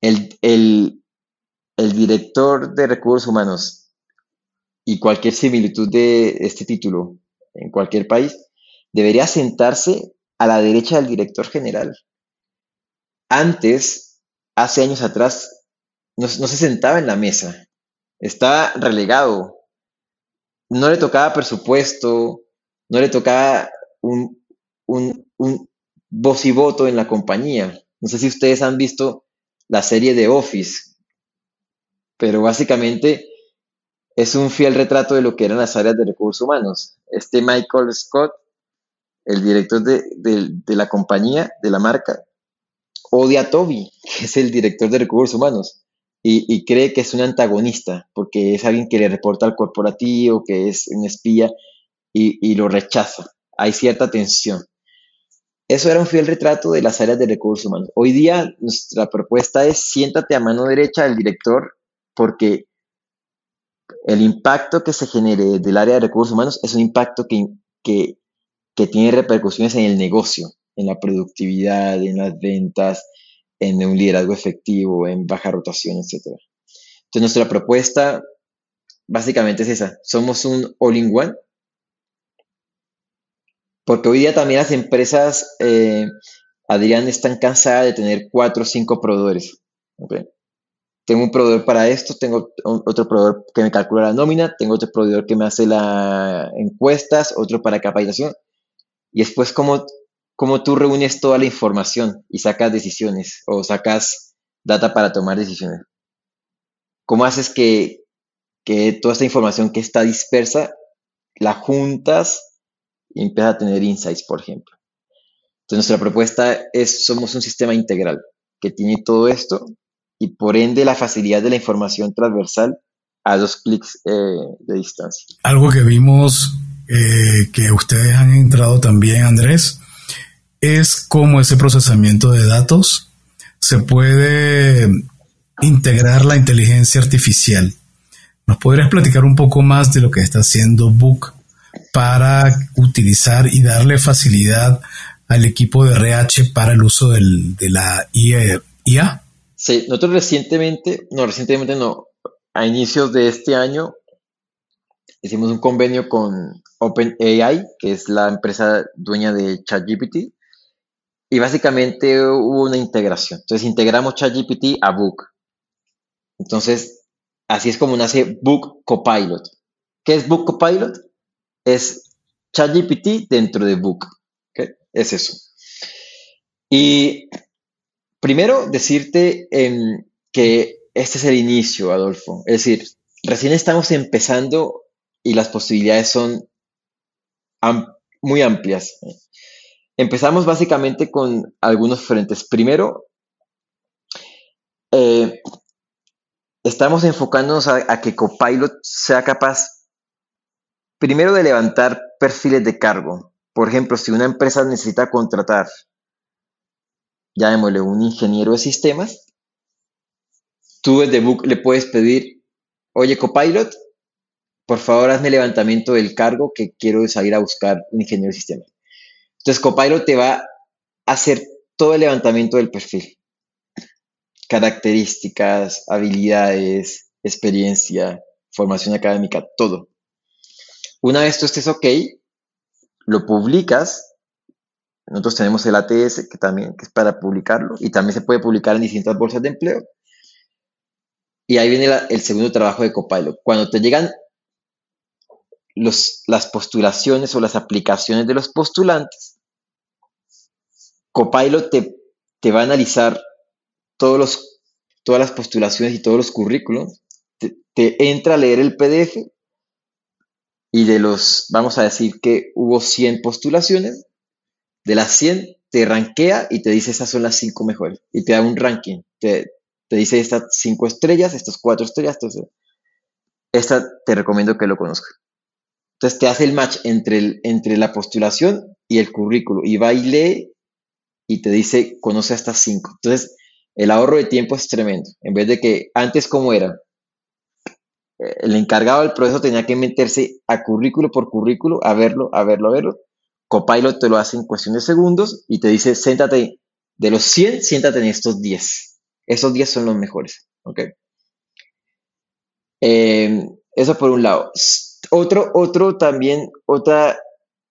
El, el director de recursos humanos y cualquier similitud de este título en cualquier país debería sentarse a la derecha del director general antes, hace años atrás, no, se sentaba en la mesa, estaba relegado, no le tocaba presupuesto, no le tocaba un, voz y voto en la compañía. No sé si ustedes han visto la serie de Office, pero básicamente es un fiel retrato de lo que eran las áreas de recursos humanos. Este Michael Scott, el director de la compañía, de la marca, odia a Toby, que es el director de recursos humanos, y, cree que es un antagonista, porque es alguien que le reporta al corporativo, que es un espía, y, lo rechaza. Hay cierta tensión. Eso era un fiel retrato de las áreas de recursos humanos. Hoy día nuestra propuesta es siéntate a mano derecha del director porque el impacto que se genere del área de recursos humanos es un impacto que, que tiene repercusiones en el negocio en la productividad, en las ventas, en un liderazgo efectivo, en baja rotación, etc. Entonces nuestra propuesta básicamente es esa. Somos un all-in-one. Porque hoy día también las empresas, eh, Adrián, están cansadas de tener cuatro o cinco proveedores. Tengo un proveedor para esto, tengo otro proveedor que me calcula la nómina, tengo otro proveedor que me hace las encuestas, otro para capacitación. Y después, ¿cómo, cómo tú reúnes toda la información y sacas decisiones o sacas data para tomar decisiones. ¿Cómo haces que, toda esta información que está dispersa la juntas y empiezas a tener insights, por ejemplo? Entonces nuestra propuesta es, somos un sistema integral que tiene todo esto y por ende la facilidad de la información transversal a dos clics eh, de distancia. Algo que vimos eh, que ustedes han entrado también, Andrés, es cómo ese procesamiento de datos se puede integrar la inteligencia artificial. ¿Nos podrías platicar un poco más de lo que está haciendo Book para utilizar y darle facilidad al equipo de RH para el uso de la IA? Sí, nosotros recientemente, no, recientemente no, a inicios de este año hicimos un convenio con OpenAI, que es la empresa dueña de ChatGPT, y básicamente hubo una integración. Entonces integramos ChatGPT a Book. Entonces, así es como nace Book Copilot. ¿Qué es Book Copilot? Es ChatGPT dentro de Book. Es eso. Y primero decirte em, que este es el inicio, Adolfo. Es decir, recién estamos empezando y las posibilidades son muy amplias. Empezamos básicamente con algunos frentes. Primero, eh, estamos enfocándonos a, que Copilot sea capaz, primero, de levantar perfiles de cargo. Por ejemplo, si una empresa necesita contratar, llamémosle un ingeniero de sistemas, tú desde Book le puedes pedir, oye Copilot, por favor hazme levantamiento del cargo que quiero salir a buscar un ingeniero de sistemas. Entonces Copilot te va a hacer todo el levantamiento del perfil características, habilidades, experiencia, formación académica, todo. Una vez tú estés ok, lo publicas. Nosotros tenemos el ATS que también es para publicarlo y también se puede publicar en distintas bolsas de empleo. Y ahí viene el segundo trabajo de Copilot. Cuando te llegan las postulaciones o las aplicaciones de los postulantes, Copilot te, te va a analizar todos los, todas las postulaciones y todos los currículos, te, entra a leer el PDF y de los, vamos a decir que hubo 100 postulaciones, de las 100 te rankea y te dice esas son las 5 mejores y te da un ranking, te, dice estas 5 estrellas, estas 4 estrellas, entonces, esta te recomiendo que lo conozcas. Entonces te hace el match entre, el, entre la postulación y el currículo y va y lee y te dice conoce estas 5. Entonces el ahorro de tiempo es tremendo. En vez de que antes como era, eh, el encargado del proceso tenía que meterse a currículo por currículo, a verlo, a verlo, a verlo. Copilot te lo hace en cuestión de segundos y te dice, siéntate, de los 100, siéntate en estos 10. Esos 10 son los mejores. ¿ok? Em, eso por un lado. Otro, otro también, otra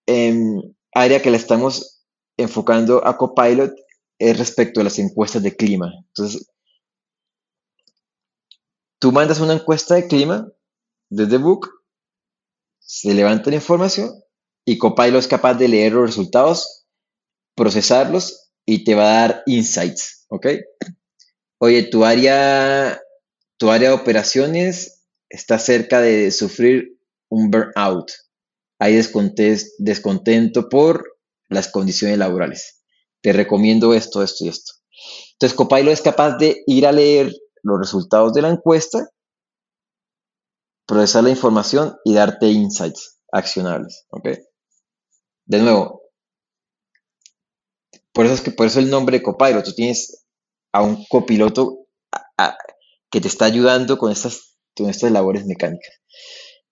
em, área que le estamos enfocando a Copilot es respecto a las encuestas de clima. Entonces, tú mandas una encuesta de clima desde Book, se levanta la información y Copilot es capaz de leer los resultados, procesarlos y te va a dar insights, ¿ok? Oye, tu área, tu área de operaciones está cerca de sufrir un burnout. Hay descontento por las condiciones laborales te recomiendo esto, esto y esto. Entonces, Copilot es capaz de ir a leer los resultados de la encuesta, procesar la información y darte insights accionables. ¿ok? De nuevo, por eso es que por eso el nombre de Copilot. Tú tienes a un copiloto que te está ayudando con estas, con estas labores mecánicas.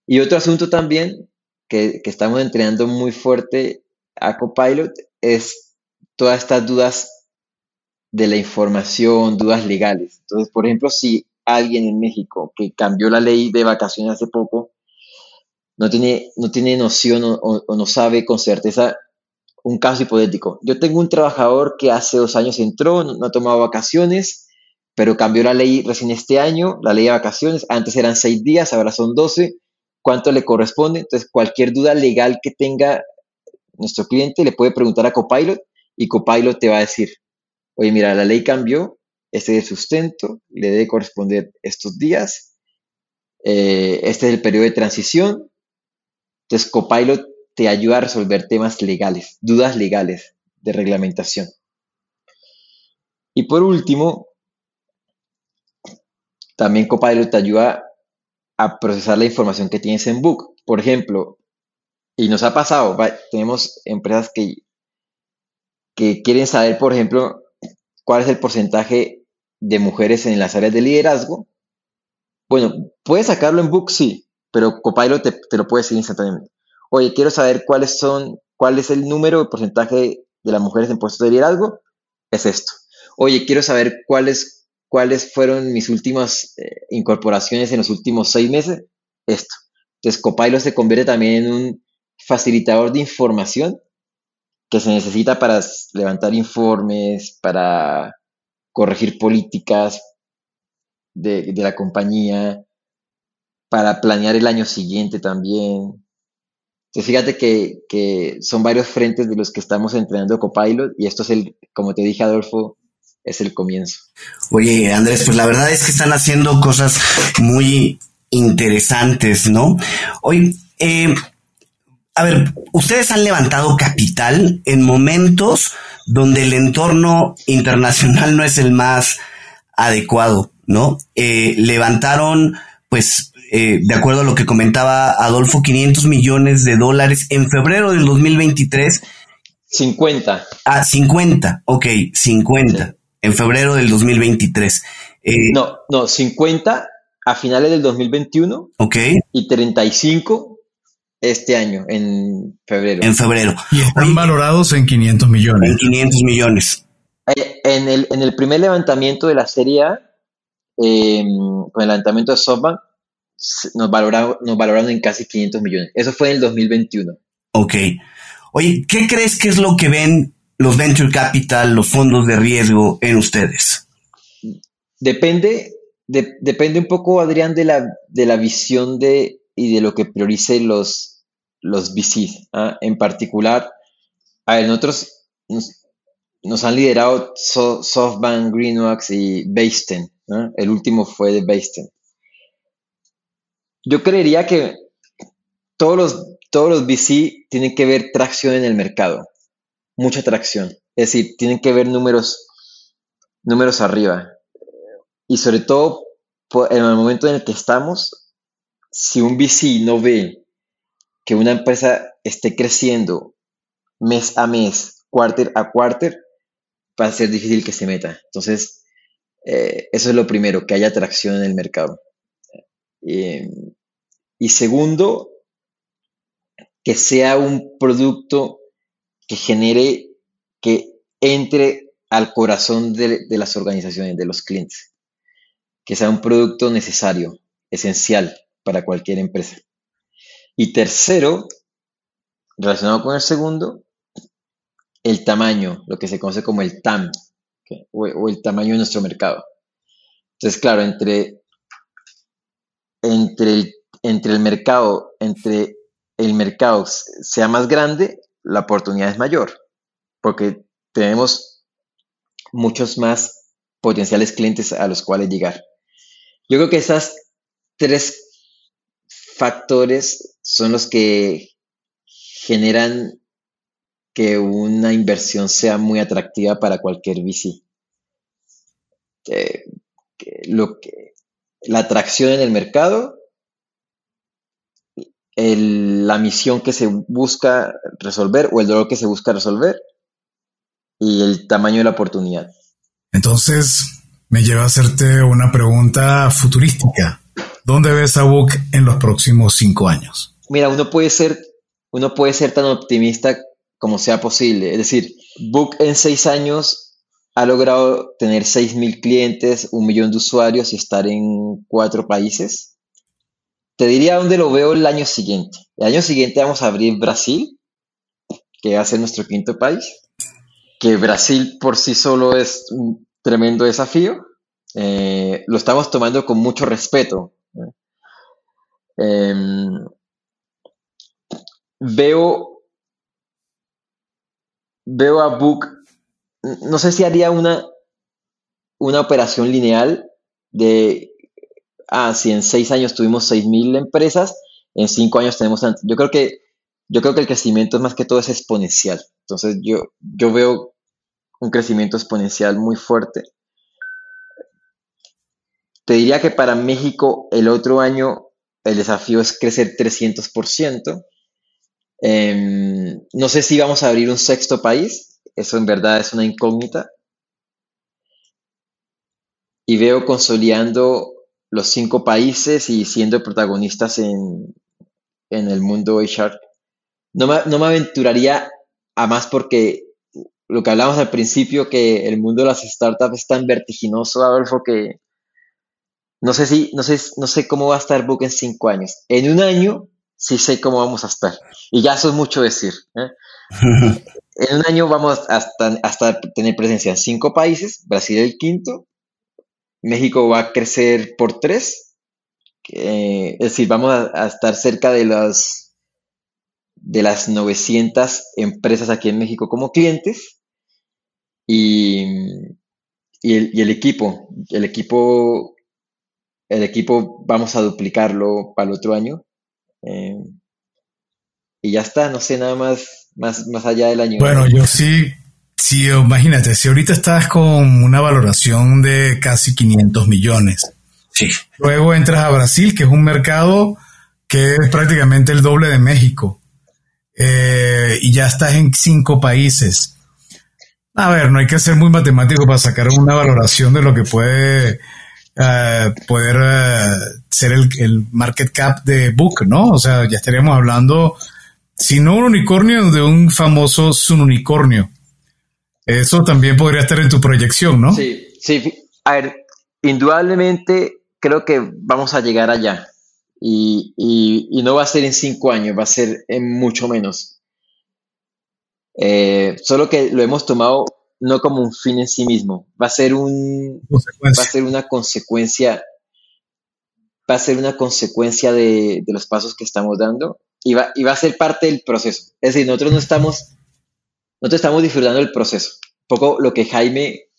Y otro asunto también que, que estamos entrenando muy fuerte a Copilot es todas estas dudas de la información, dudas legales. Entonces, por ejemplo, si alguien en México que cambió la ley de vacaciones hace poco, no tiene, no tiene noción o, no sabe con certeza un caso hipotético. Yo tengo un trabajador que hace dos años entró, no, ha tomado vacaciones, pero cambió la ley recién este año, la ley de vacaciones, antes eran seis días, ahora son doce, ¿cuánto le corresponde? Entonces, cualquier duda legal que tenga nuestro cliente le puede preguntar a Copilot y Copilot te va a decir, oye, mira, la ley cambió, este es el sustento, le debe corresponder estos días, eh, este es el periodo de transición. Entonces, Copilot te ayuda a resolver temas legales, dudas legales de reglamentación. Y por último, también Copilot te ayuda a procesar la información que tienes en Book. Por ejemplo, y nos ha pasado, tenemos empresas que, que quieren saber, por ejemplo, cuál es el porcentaje de mujeres en las áreas de liderazgo. Bueno, puedes sacarlo en Book, sí, pero Copilot te, te lo puede decir instantáneamente. Oye, quiero saber cuáles son, cuál es el número de porcentaje de las mujeres en puestos de liderazgo. Es esto. Oye, quiero saber cuáles cuáles fueron mis últimas eh, incorporaciones en los últimos seis meses, esto. Entonces, Copilot se convierte también en un facilitador de información que se necesita para levantar informes, para corregir políticas de, la compañía, para planear el año siguiente también. Entonces, fíjate que, que, son varios frentes de los que estamos entrenando Copilot y esto es el, como te dije, Adolfo, es el comienzo. Oye, Andrés, pues la verdad es que están haciendo cosas muy interesantes, ¿no? Hoy, eh, a ver, ustedes han levantado capital en momentos donde el entorno internacional no es el más adecuado, ¿no? Eh, levantaron, pues, eh, de acuerdo a lo que comentaba Adolfo, 500 millones de dólares en febrero del 2023. 50. Ah, 50, ok, 50 en febrero del 2023. Eh, no, no, 50 a finales del 2021. Ok. Y 35 este año, en febrero. En febrero. Y están valorados en 500 millones. En 500 millones. Eh, en, el, en el primer levantamiento de la serie A, em, con el levantamiento de SoftBank, nos valoraron, nos valoraron en casi 500 millones. Eso fue en el 2021. Ok. Oye, ¿qué crees que es lo que ven los venture capital, los fondos de riesgo en ustedes? Depende, depende un poco, Adrián, de la, de la visión de, y de lo que priorice los, los VCs. ¿ah? En particular, a nosotros nos, han liderado SoftBank, Greenwax y Basten. El último fue de Basten. Yo creería que todos los, todos los VC tienen que ver tracción en el mercado mucha atracción. Es decir, tienen que ver números, números arriba. Y sobre todo, en el momento en el que estamos, si un VC no ve que una empresa esté creciendo mes a mes, quarter a quarter, va a ser difícil que se meta. Entonces, eh, eso es lo primero, que haya atracción en el mercado. Eh, y segundo, que sea un producto que genere, que entre al corazón de, las organizaciones, de los clientes, que sea un producto necesario, esencial para cualquier empresa. Y tercero, relacionado con el segundo, el tamaño, lo que se conoce como el TAM, o, el tamaño de nuestro mercado. Entonces, claro, entre, entre, el, entre el mercado, entre el mercado sea más grande, la oportunidad es mayor, porque tenemos muchos más potenciales clientes a los cuales llegar. Yo creo que esas tres factores son los que generan que una inversión sea muy atractiva para cualquier VC. lo que, la atracción en el mercado, la misión que se busca resolver o el dolor que se busca resolver y el tamaño de la oportunidad. Entonces, me lleva a hacerte una pregunta futurística. ¿Dónde ves a Book en los próximos cinco años? Mira, uno puede ser, uno puede ser tan optimista como sea posible. Es decir, Book en seis años ha logrado tener seis mil clientes, un millón de usuarios y estar en cuatro países. Te diría dónde lo veo el año siguiente. El año siguiente vamos a abrir Brasil, que va a ser nuestro quinto país. Que Brasil por sí solo es un tremendo desafío. Eh, lo estamos tomando con mucho respeto. Em, veo, veo a Book, no sé si haría una, una operación lineal de ah, si en seis años tuvimos seis mil empresas, en cinco años tenemos Yo creo que yo creo que el crecimiento es más que todo es exponencial. Entonces yo, yo veo un crecimiento exponencial muy fuerte. Te diría que para México el otro año el desafío es crecer 300%. Em, no sé si vamos a abrir un sexto país, eso en verdad es una incógnita. Y veo consolidando los cinco países y siendo protagonistas en, en el mundo HR. No me, no me aventuraría a más porque lo que hablamos al principio, que el mundo de las startups es tan vertiginoso, Adolfo, que no sé si, no sé, no sé cómo va a estar Book en cinco años. En un año sí sé cómo vamos a estar. Y ya eso es mucho decir. ¿eh? en un año vamos hasta, hasta tener presencia en cinco países, Brasil el quinto, México va a crecer por tres, es decir, vamos a, estar cerca de las, de las 900 empresas aquí en México como clientes y, y, el, equipo, el equipo, el equipo vamos a duplicarlo para el otro año. Eh, y ya está, no sé nada más, más, más allá del año. Bueno, yo sí Sí, imagínate, si ahorita estás con una valoración de casi 500 millones. Sí. Luego entras a Brasil, que es un mercado que es prácticamente el doble de México. Eh, y ya estás en cinco países. A ver, no hay que ser muy matemático para sacar una valoración de lo que puede eh, poder eh, ser el, el, market cap de Book, ¿no? O sea, ya estaríamos hablando, si no un unicornio, de un famoso subunicornio. Eso también podría estar en tu proyección, ¿no? Sí, sí. A ver, indudablemente creo que vamos a llegar allá. Y, no va a ser en cinco años, va a ser en mucho menos. Eh, solo que lo hemos tomado no como un fin en sí mismo, va a ser un va a ser una consecuencia va a ser una consecuencia de, los pasos que estamos dando y va, y va a ser parte del proceso. Es decir, nosotros no estamos nosotros estamos disfrutando del proceso. Un poco lo que Jaime,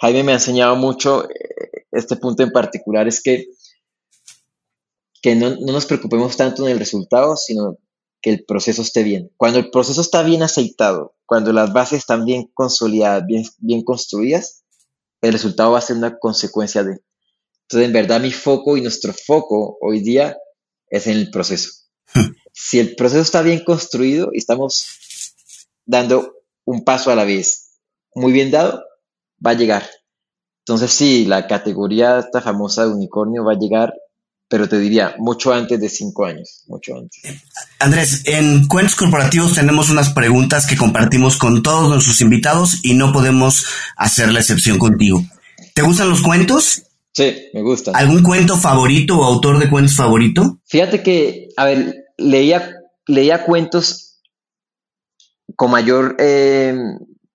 Jaime me ha enseñado mucho, eh, este punto en particular, es que, que no, nos preocupemos tanto en el resultado, sino que el proceso esté bien. Cuando el proceso está bien aceitado, cuando las bases están bien consolidadas, bien, bien construidas, el resultado va a ser una consecuencia de. Entonces, en verdad, mi foco y nuestro foco hoy día es en el proceso. si el proceso está bien construido y estamos dando un paso a la vez, muy bien dado, va a llegar. Entonces sí, la categoría esta famosa de unicornio va a llegar, pero te diría, mucho antes de cinco años, mucho antes. Andrés, en Cuentos Corporativos tenemos unas preguntas que compartimos con todos nuestros invitados y no podemos hacer la excepción contigo. ¿Te gustan los cuentos? Sí, me gustan. ¿Algún cuento favorito o autor de cuentos favorito? Fíjate que, a ver, leía, leía cuentos con mayor eh,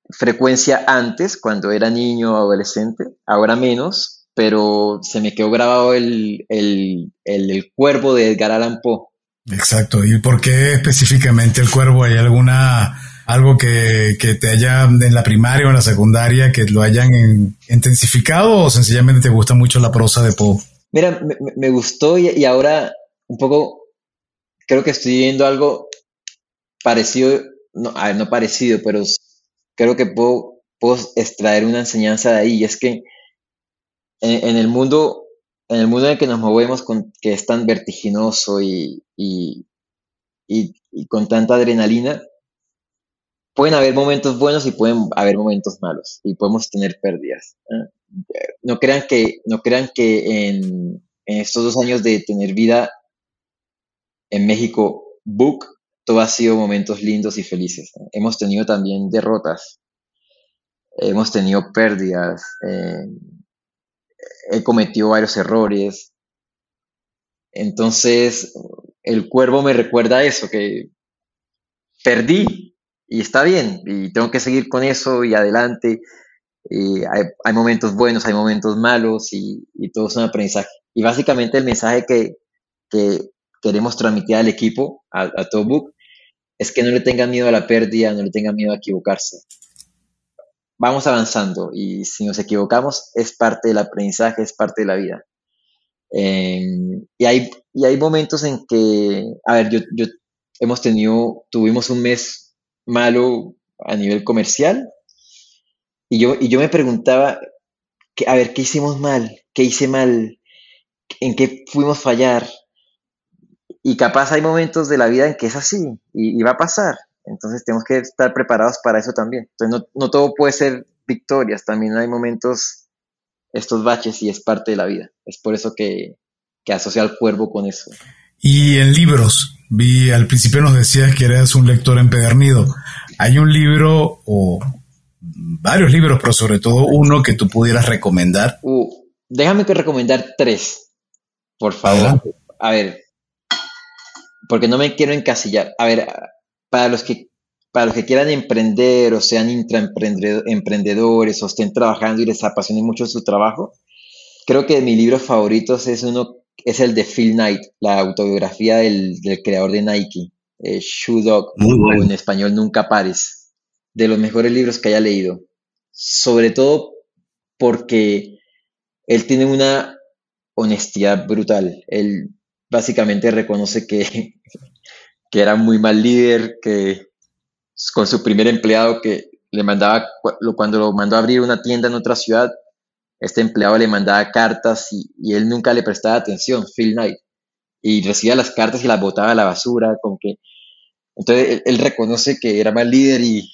frecuencia antes, cuando era niño o adolescente, ahora menos, pero se me quedó grabado el, el, el, cuervo de Edgar Allan Poe. Exacto. ¿Y por qué específicamente el cuervo? ¿Hay alguna algo que, que, te haya en la primaria o en la secundaria que lo hayan intensificado o sencillamente te gusta mucho la prosa de Poe? Mira, me, me gustó y, y, ahora un poco creo que estoy viendo algo parecido no, a ver, no parecido, pero creo que puedo, puedo extraer una enseñanza de ahí, y es que en, el mundo, en el mundo en el que nos movemos, con, que es tan vertiginoso y, y, con tanta adrenalina, pueden haber momentos buenos y pueden haber momentos malos, y podemos tener pérdidas. No crean que, no crean que en, en estos dos años de tener vida en México, Book todo ha sido momentos lindos y felices. Hemos tenido también derrotas, hemos tenido pérdidas, eh, he cometido varios errores. Entonces, el cuervo me recuerda eso, que perdí y está bien, y tengo que seguir con eso y adelante. Hay, momentos buenos, hay momentos malos y, todo es un aprendizaje. Y básicamente el mensaje que, queremos transmitir al equipo, a, a todo es que no le tengan miedo a la pérdida, no le tengan miedo a equivocarse. Vamos avanzando y si nos equivocamos es parte del aprendizaje, es parte de la vida. Em, y, hay, y hay momentos en que, a ver, yo, yo hemos tenido, tuvimos un mes malo a nivel comercial. Y yo, y yo me preguntaba, que, a ver, ¿qué hicimos mal? ¿Qué hice mal? ¿En qué fuimos fallar? Y capaz hay momentos de la vida en que es así y, va a pasar. Entonces tenemos que estar preparados para eso también. Entonces no, no todo puede ser victorias, también hay momentos, estos baches y es parte de la vida. Es por eso que, que asocia al cuervo con eso. Y en libros, vi al principio nos decías que eras un lector empedernido. ¿Hay un libro o varios libros, pero sobre todo uno que tú pudieras recomendar? Uh, déjame que recomendar tres, por favor. A ver, porque no me quiero encasillar. A ver, para los que para los que quieran emprender o sean intraemprendedores o estén trabajando y les apasione mucho su trabajo, creo que de mis libros favoritos es uno es el de Phil Knight, la autobiografía del, creador de Nike, eh, Shoe Dog, o en español Nunca Pares, de los mejores libros que haya leído. Sobre todo porque él tiene una honestidad brutal. Él básicamente reconoce que, que era muy mal líder, que con su primer empleado que le mandaba, cuando lo mandó a abrir una tienda en otra ciudad, este empleado le mandaba cartas y, él nunca le prestaba atención, Phil Knight, y recibía las cartas y las botaba a la basura, con que... Entonces él, reconoce que era mal líder y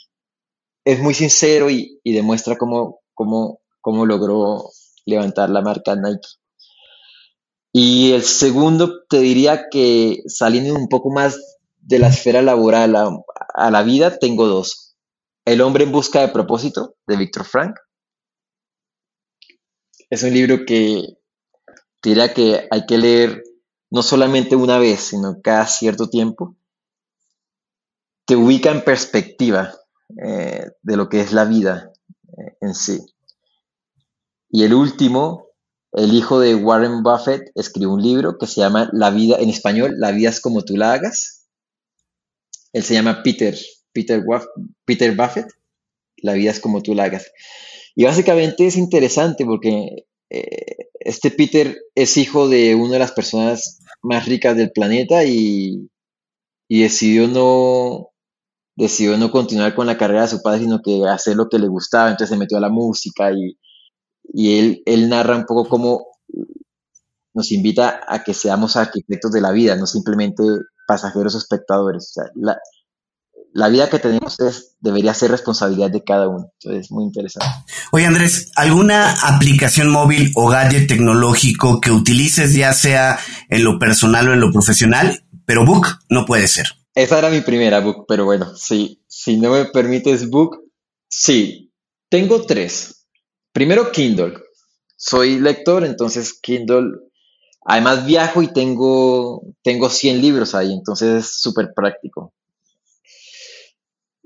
es muy sincero y, demuestra cómo, cómo, cómo logró levantar la marca Nike. Y el segundo, te diría que saliendo un poco más de la esfera laboral a, la vida, tengo dos. El hombre en busca de propósito, de Víctor Frank, es un libro que diría que hay que leer no solamente una vez, sino cada cierto tiempo. Te ubica en perspectiva eh, de lo que es la vida eh, en sí. Y el último, el hijo de Warren Buffett, escribió un libro que se llama La vida, en español, La vida es como tú la hagas. Él se llama Peter, Peter, Peter Buffett. La vida es como tú la hagas. Y básicamente es interesante porque eh, este Peter es hijo de una de las personas más ricas del planeta y, decidió no decidió no continuar con la carrera de su padre, sino que hacer lo que le gustaba, entonces se metió a la música y, él narra un poco cómo nos invita a que seamos arquitectos de la vida, no simplemente pasajeros o espectadores. la, la vida que tenemos es, debería ser responsabilidad de cada uno. Entonces, es muy interesante. Oye, Andrés, ¿alguna aplicación móvil o gadget tecnológico que utilices, ya sea en lo personal o en lo profesional? Pero Book no puede ser. Esa era mi primera Book, pero bueno, sí, si no me permites Book, sí. Tengo tres. Primero, Kindle. Soy lector, entonces Kindle Además viajo y tengo, tengo 100 libros ahí, entonces es súper práctico.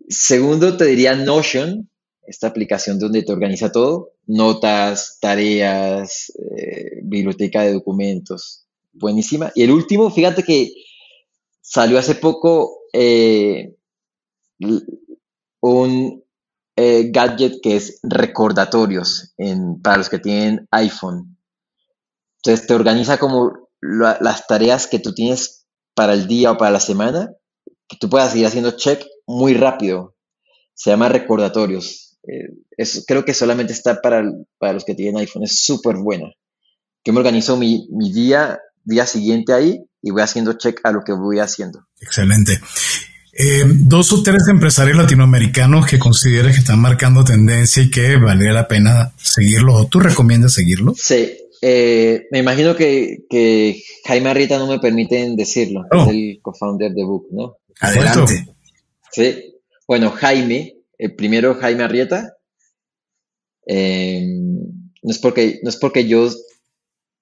Segundo, te diría Notion, esta aplicación donde te organiza todo, notas, tareas, eh, biblioteca de documentos, buenísima. Y el último, fíjate que salió hace poco eh, un eh, gadget que es recordatorios para los que tienen iPhone. Entonces te organiza como las tareas que tú tienes para el día o para la semana, que tú puedas ir haciendo check muy rápido. Se llama recordatorios. Eh, creo que solamente está para, para, los que tienen iPhone. Es súper buena. Yo me organizo mi, mi, día, día siguiente ahí y voy haciendo check a lo que voy haciendo. Excelente. Eh, dos o tres empresarios latinoamericanos que consideres que están marcando tendencia y que valdría la pena seguirlos o tú recomiendas seguirlos. Sí, eh, me imagino que, que, Jaime Arrieta no me permiten decirlo, es oh. el co-founder de Book, ¿no? Adelante. Sí, bueno, Jaime, el primero Jaime Arrieta, eh, no, es porque, no es porque yo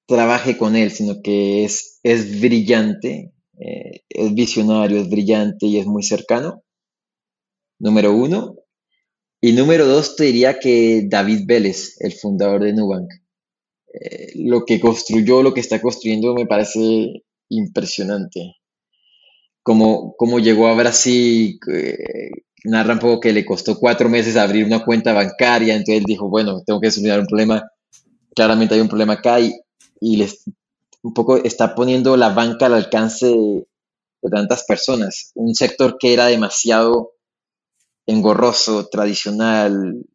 trabaje con él, sino que es, es brillante, eh, es visionario, es brillante y es muy cercano. Número uno. Y número dos, te diría que David Vélez, el fundador de Nubank. Eh, lo que construyó, lo que está construyendo, me parece impresionante. Cómo, cómo llegó a Brasil, eh, narra un poco que le costó cuatro meses abrir una cuenta bancaria, entonces él dijo, bueno, tengo que solucionar un problema, claramente hay un problema acá y, y les, un poco está poniendo la banca al alcance de, tantas personas, un sector que era demasiado engorroso, tradicional,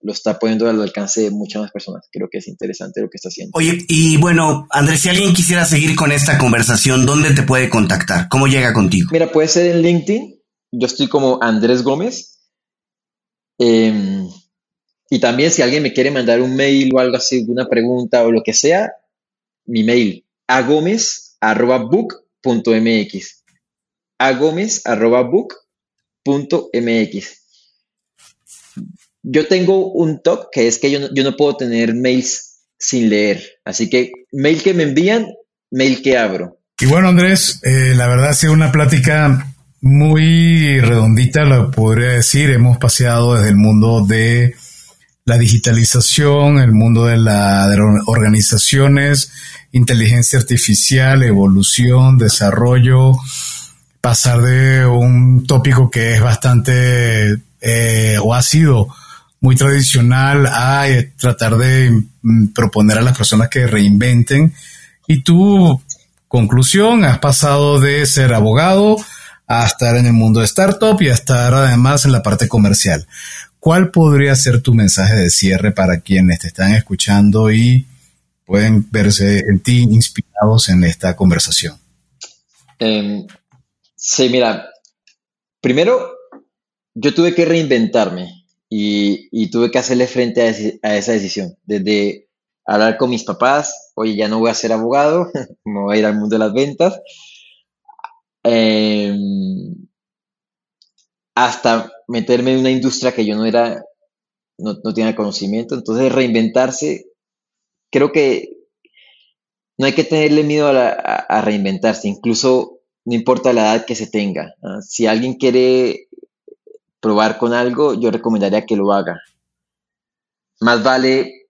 lo está poniendo al alcance de muchas más personas. Creo que es interesante lo que está haciendo. Oye, y bueno, Andrés, si alguien quisiera seguir con esta conversación, ¿dónde te puede contactar? ¿Cómo llega contigo? Mira, puede ser en LinkedIn. Yo estoy como Andrés Gómez. Em, y también si alguien me quiere mandar un mail o algo así, una pregunta o lo que sea, mi mail, agomez.book.mx. agomez.book.mx yo tengo un top que es que yo no, yo no puedo tener mails sin leer. Así que mail que me envían, mail que abro. Y bueno, Andrés, eh, la verdad ha sido una plática muy redondita, lo podría decir. Hemos paseado desde el mundo de la digitalización, el mundo de, de las organizaciones, inteligencia artificial, evolución, desarrollo, pasar de un tópico que es bastante eh, o ha sido muy tradicional a tratar de mm, proponer a las personas que reinventen. Y tu conclusión, has pasado de ser abogado a estar en el mundo de startup y a estar además en la parte comercial. ¿Cuál podría ser tu mensaje de cierre para quienes te están escuchando y pueden verse en ti inspirados en esta conversación? Em, sí, mira, primero yo tuve que reinventarme y, tuve que hacerle frente a, esa decisión, desde hablar con mis papás, oye, ya no voy a ser abogado, me voy a ir al mundo de las ventas, em, hasta meterme en una industria que yo no era, no, tenía conocimiento, entonces reinventarse, creo que no hay que tenerle miedo a, reinventarse, incluso no importa la edad que se tenga. Si alguien quiere probar con algo, yo recomendaría que lo haga. Más vale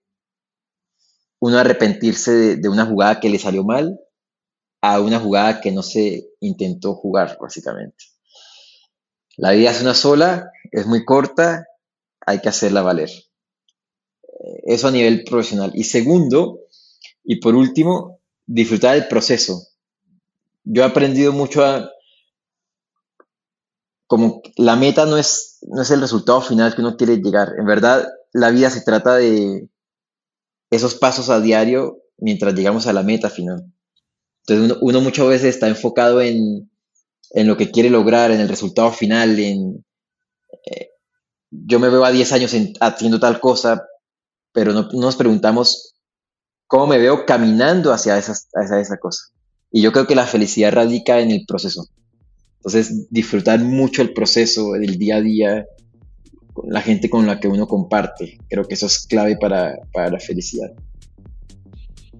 uno arrepentirse de, una jugada que le salió mal a una jugada que no se intentó jugar, básicamente. La vida es una sola, es muy corta, hay que hacerla valer. Eso a nivel profesional. Y segundo, y por último, disfrutar del proceso. Yo he aprendido mucho a, como la meta no es, no es el resultado final que uno quiere llegar. En verdad, la vida se trata de esos pasos a diario mientras llegamos a la meta final. Entonces uno, muchas veces está enfocado en, lo que quiere lograr, en el resultado final, en eh, yo me veo a 10 años haciendo tal cosa, pero no, nos preguntamos cómo me veo caminando hacia, hacia esa cosa. Y yo creo que la felicidad radica en el proceso. Entonces, disfrutar mucho el proceso, el día a día, con la gente con la que uno comparte. Creo que eso es clave para, la felicidad.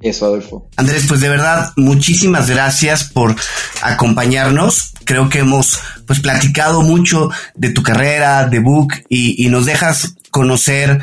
Eso, Adolfo. Andrés, pues de verdad, muchísimas gracias por acompañarnos. Creo que hemos pues platicado mucho de tu carrera, de Book, y nos dejas conocer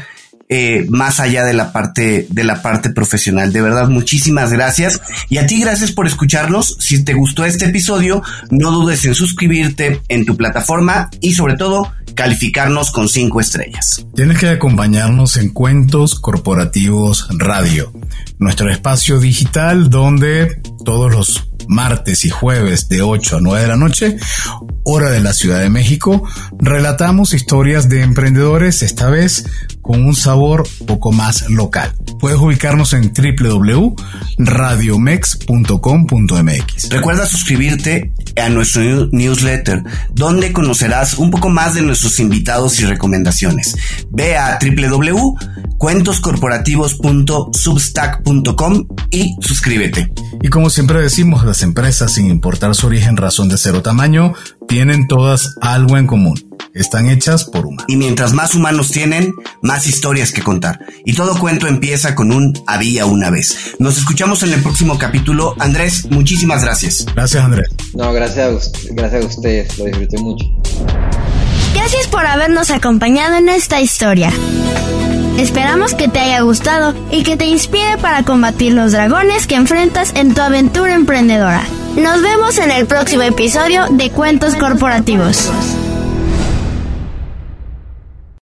eh, más allá de la parte de la parte profesional. De verdad, muchísimas gracias. Y a ti, gracias por escucharnos. Si te gustó este episodio, no dudes en suscribirte en tu plataforma y sobre todo calificarnos con cinco estrellas. Tienes que acompañarnos en Cuentos Corporativos Radio, nuestro espacio digital donde todos los martes y jueves de 8 a 9 de la noche, hora de la Ciudad de México, relatamos historias de emprendedores, esta vez con un sabor poco más local. Puedes ubicarnos en www.radiomex.com.mx. Recuerda suscribirte a nuestro newsletter, donde conocerás un poco más de nuestros invitados y recomendaciones. Ve a www.cuentoscorporativos.substack.com y suscríbete. Y como siempre decimos, las empresas, sin importar su origen, razón de ser o tamaño, tienen todas algo en común. Están hechas por humanos. Y mientras más humanos tienen, más historias que contar. Y todo cuento empieza con un había una vez. Nos escuchamos en el próximo capítulo. Andrés, muchísimas gracias. Gracias, Andrés. No, gracias gracias a ustedes. Lo disfruté mucho. Gracias por habernos acompañado en esta historia. Esperamos que te haya gustado y que te inspire para combatir los dragones que enfrentas en tu aventura emprendedora. Nos vemos en el próximo episodio de Cuentos Corporativos.